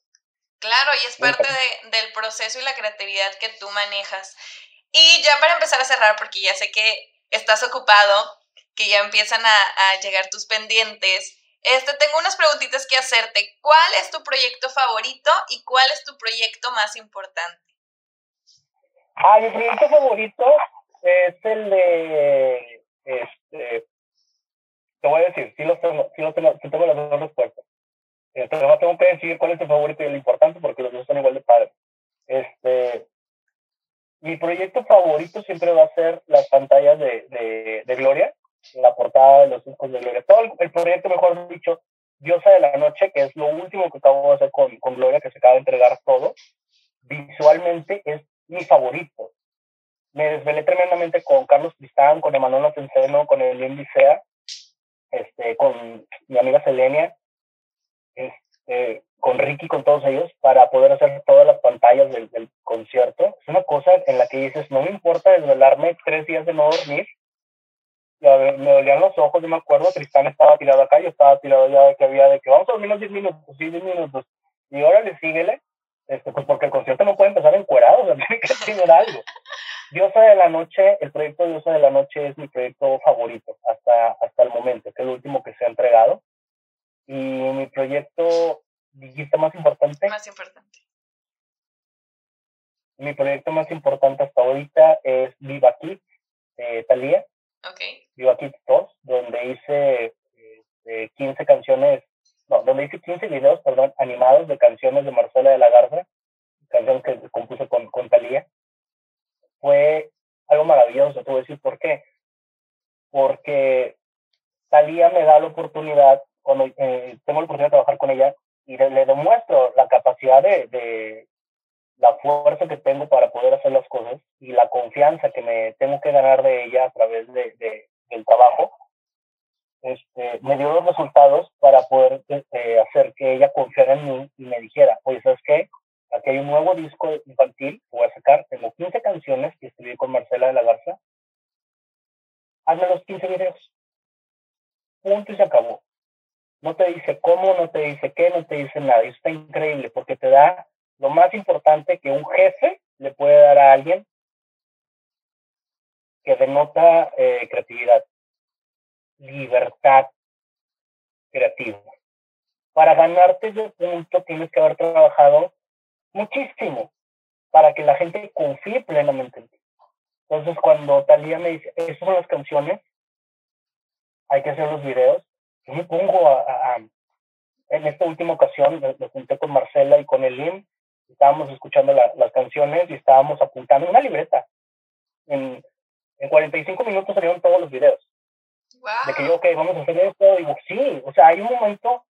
Claro, y es parte de, del proceso y la creatividad que tú manejas. Y ya para empezar a cerrar, porque ya sé que estás ocupado, que ya empiezan a, a llegar tus pendientes, este, tengo unas preguntitas que hacerte. ¿Cuál es tu proyecto favorito y cuál es tu proyecto más importante? Ah, mi proyecto favorito es el de, este, te voy a decir, sí, los tengo, sí, los tengo, sí tengo las dos respuestas. Este, además tengo que decir cuál es el favorito y el importante porque los dos son igual de padres. Este, mi proyecto favorito siempre va a ser las pantallas de, de, de Gloria, la portada de los hijos de Gloria. Todo el, proyecto, mejor dicho, Diosa de la Noche, que es lo último que acabo de hacer con, con Gloria, que se acaba de entregar todo, visualmente es mi favorito. Me desvelé tremendamente con Carlos Cristán, con Emanuel Atenceno, con Elian Licea, este, con mi amiga Selenia, este, con Ricky, con todos ellos, para poder hacer todas las pantallas del, del, concierto. Es una cosa en la que dices, no me importa desvelarme tres días de no dormir. Me dolían los ojos, yo me acuerdo, Tristán estaba tirado acá, yo estaba tirado ya de que había de que vamos a dormir unos 10 minutos, sí, 10 minutos. Y ahora le síguele, este, pues porque el concierto no puede empezar encuerado, o sea, tiene que tener algo. Diosa de la Noche, el proyecto Diosa de la Noche es mi proyecto favorito hasta, hasta el momento, que es el último que se ha entregado. Y mi proyecto, dijiste más importante. Más importante. Mi proyecto más importante hasta ahorita es Viva Kids, de Talía. Okay. Viva Kids 2, donde hice este, 15 canciones no, donde hice 15 videos, perdón, animados de canciones de Marcela de la Garza, canción que compuse con, con Talía. Fue algo maravilloso, te voy a decir por qué. Porque Talía me da la oportunidad, cuando eh, tengo la oportunidad de trabajar con ella, y le, demuestro la capacidad de, de, la fuerza que tengo para poder hacer las cosas y la confianza que me tengo que ganar de ella a través de, de del trabajo este, me dio los resultados para poder este, hacer que ella confiara en mí y me dijera, oye, ¿sabes qué? Aquí hay un nuevo disco infantil voy a sacar, tengo 15 canciones que escribí con Marcela de la Garza, hazme los 15 videos. Punto y se acabó. No te dice cómo, no te dice qué, no te dice nada. Y está increíble porque te da lo más importante que un jefe le puede dar a alguien que denota eh, creatividad libertad creativa. Para ganarte ese punto tienes que haber trabajado muchísimo para que la gente confíe plenamente en ti. Entonces, cuando Talía me dice, esas son las canciones, hay que hacer los videos, yo me pongo a, en esta última ocasión me, junté con Marcela y con Elim, estábamos escuchando las canciones y estábamos apuntando una libreta. En, en 45 minutos salieron todos los videos. De que yo, ok, vamos a hacer esto. Digo, sí, o sea, hay un momento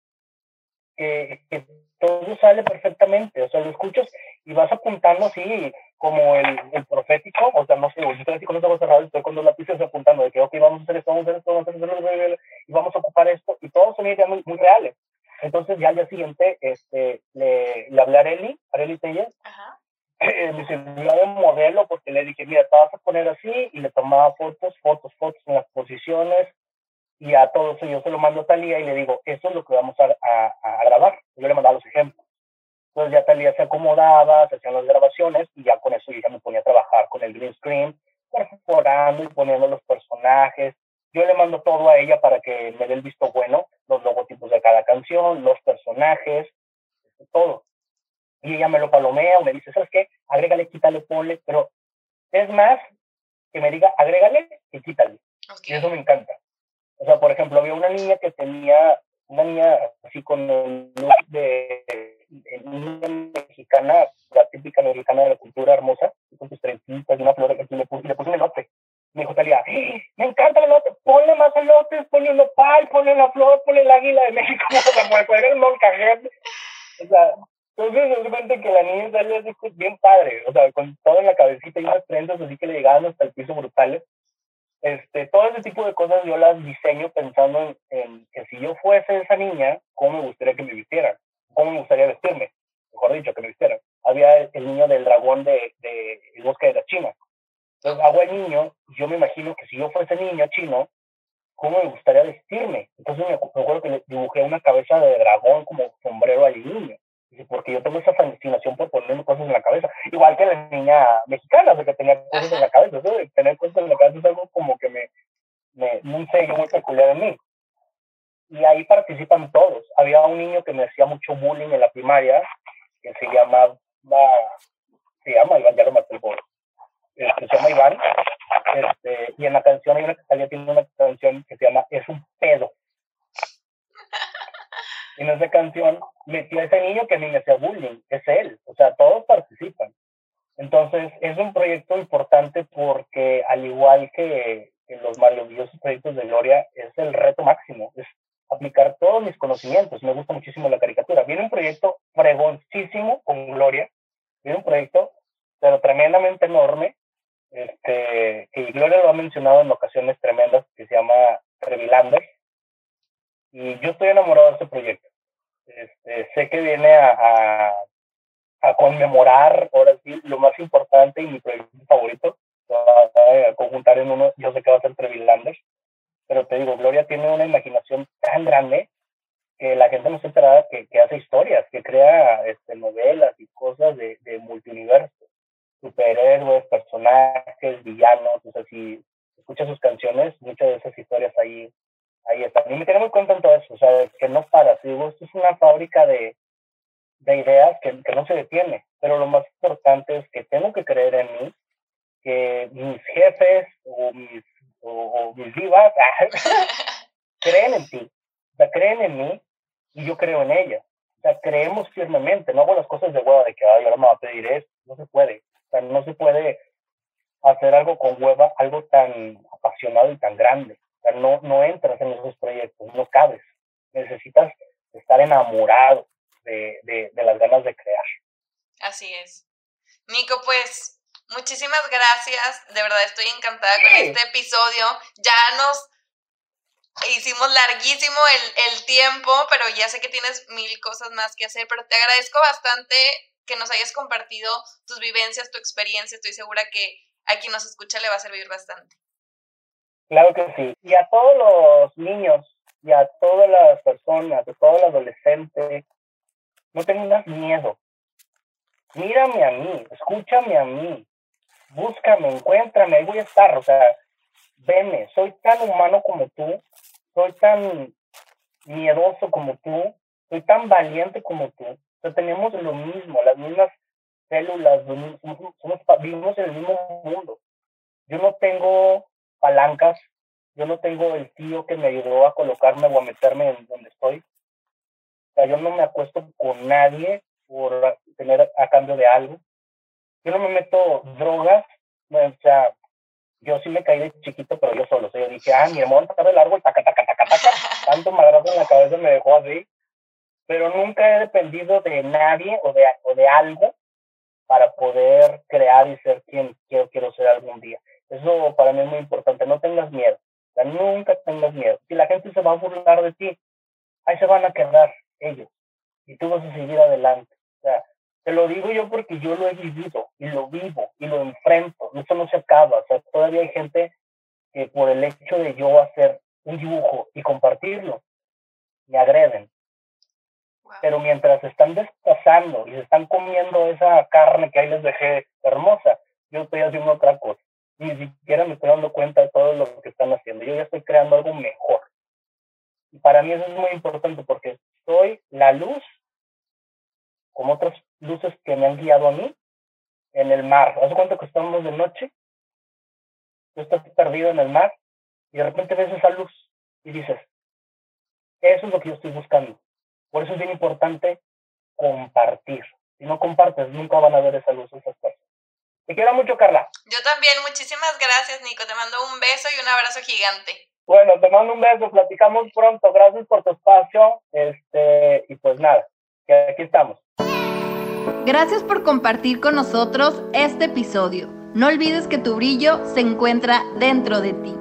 que, que todo sale perfectamente. O sea, lo escuchas y vas apuntando así, como el, el profético. O sea, no sé, yo estoy así con los ojos cerrados, estoy con los lápices apuntando de que, ok, vamos a hacer esto, vamos a hacer esto, vamos a hacer esto, y vamos a ocupar esto. Y todos son ideas muy, muy reales. Entonces, ya al día siguiente, este, le, le hablé a Areli, Areli Telles, eh, me sirvió de modelo porque le dije, mira, te vas a poner así, y le tomaba fotos, fotos, fotos en las posiciones, y a todo eso yo se lo mando a Talía y le digo, eso es lo que vamos a, a, grabar. Yo le mandaba los ejemplos. Entonces ya Talía se acomodaba, se hacían las grabaciones y ya con eso yo ya me ponía a trabajar con el green screen, perforando y poniendo los personajes. Yo le mando todo a ella para que me dé el visto bueno, los logotipos de cada canción, los personajes, todo. Y ella me lo palomea o me dice, ¿sabes qué? Agrégale, quítale, ponle, pero es más que me diga, agrégale y quítale. Y eso me encanta. O sea, por ejemplo, había una niña que tenía, una niña así con el look de, niña mexicana, la típica mexicana de la cultura hermosa, con sus trencitas y una flor, y le puse, le puse un elote. Me dijo Talía, ¡Ah! me encanta el elote, ponle más elotes, ponle un nopal, ponle la flor, ponle el águila de México, o sea, poner el molcajete. O sea, entonces se cuenta que la niña salió así pues, bien padre, o sea, con todo en la cabecita y unas trenzas así que le llegaban hasta el piso brutales. Este, todo ese tipo de cosas yo las diseño pensando en, que si yo fuese esa niña, ¿cómo me gustaría que me vistieran? ¿Cómo me gustaría vestirme? Mejor dicho, que me vistieran. Había el, niño del dragón de, El Bosque de la China. Entonces hago el niño, yo me imagino que si yo fuese niño chino, ¿cómo me gustaría vestirme? Entonces me, acuerdo que le dibujé una cabeza de dragón como sombrero al niño porque yo tengo esa fascinación por ponerme cosas en la cabeza. Igual que la niña mexicana, o que tenía cosas en la cabeza. Eso de tener cosas en la cabeza es algo como que me, me un sello muy peculiar en mí. Y ahí participan todos. Había un niño que me hacía mucho bullying en la primaria, que se llamaba, se llama Iván, ya lo maté el este, se llama Iván. Este, y en la canción hay una que tiene una canción que se llama Es un pedo en esa canción metió a ese niño que a mí me hacía bullying, es él, o sea, todos participan. Entonces, es un proyecto importante porque al igual que los maravillosos proyectos de Gloria, es el reto máximo, es aplicar todos mis conocimientos. Me gusta muchísimo la caricatura. Viene un proyecto fregoncísimo con Gloria, viene un proyecto, pero tremendamente enorme, este, que Gloria lo ha mencionado en ocasiones tremendas, que se llama Revilander. Y yo estoy enamorado de este proyecto. Este, sé que viene a, a, conmemorar, ahora sí, lo más importante y mi proyecto favorito, a, conjuntar en uno, yo sé que va a ser Trevilanders, pero te digo, Gloria tiene una imaginación tan grande que la gente no se enterada que, que hace historias, que crea este, novelas y cosas de, de multiuniverso, superhéroes, personajes, villanos, o sea, si escuchas sus canciones, muchas de esas historias ahí ahí está. Mí me tiene muy contento eso, o sea, que no para. Digo, esto es una fábrica de, de ideas que, que, no se detiene, pero lo más importante es que tengo que creer en mí, que mis jefes o mis, o, mis divas creen en ti, o sea, creen en mí y yo creo en ella. O sea, creemos firmemente, no hago las cosas de hueva de que, ay, ahora me va a pedir esto, no se puede. O sea, no se puede hacer algo con hueva, algo tan apasionado y tan grande no, no entras en esos proyectos, no cabes. Necesitas estar enamorado de, de, de las ganas de crear. Así es. Nico, pues muchísimas gracias. De verdad estoy encantada con este episodio. Ya nos hicimos larguísimo el, el, tiempo, pero ya sé que tienes mil cosas más que hacer, pero te agradezco bastante que nos hayas compartido tus vivencias, tu experiencia. Estoy segura que a quien nos escucha le va a servir bastante. Claro que sí. Y a todos los niños y a todas las personas, a todo el adolescente, no tengas miedo. Mírame a mí, escúchame a mí, búscame, encuéntrame, ahí voy a estar. O sea, veme, soy tan humano como tú, soy tan miedoso como tú, soy tan valiente como tú. O sea, tenemos lo mismo, las mismas células, somos, vivimos en el mismo mundo. Yo no tengo palancas. Yo no tengo el tío que me ayudó a colocarme o a meterme en donde estoy. O sea, yo no me acuesto con nadie por tener a cambio de algo. Yo no me meto drogas, o sea, yo sí me caí de chiquito, pero yo solo. O sea, yo dije, ah, mi hermano está de largo, taca, taca, taca, taca. Tanto madrazo en la cabeza me dejó así. Pero nunca he dependido de nadie o de, o de algo para poder crear y ser quien quiero, quiero ser algún día. Eso para mí es muy importante. No tengas miedo. O sea, nunca tengas miedo. Si la gente se va a burlar de ti, ahí se van a quedar ellos. Y tú vas a seguir adelante. O sea, te lo digo yo porque yo lo he vivido y lo vivo y lo enfrento. Eso no se acaba. O sea, todavía hay gente que por el hecho de yo hacer un dibujo y compartirlo, me agreden. Pero mientras están despazando y se están comiendo esa carne que ahí les dejé hermosa, yo estoy haciendo otra cosa. Ni siquiera me estoy dando cuenta de todo lo que están haciendo. Yo ya estoy creando algo mejor. Y para mí eso es muy importante porque soy la luz, como otras luces que me han guiado a mí, en el mar. ¿Hace cuánto que estamos de noche? Tú estás perdido en el mar y de repente ves esa luz y dices, eso es lo que yo estoy buscando. Por eso es bien importante compartir. Si no compartes, nunca van a ver esa luz esas personas. Te quiero mucho, Carla. Yo también. Muchísimas gracias, Nico. Te mando un beso y un abrazo gigante. Bueno, te mando un beso. Platicamos pronto. Gracias por tu espacio. Este, y pues nada, que aquí estamos. Gracias por compartir con nosotros este episodio. No olvides que tu brillo se encuentra dentro de ti.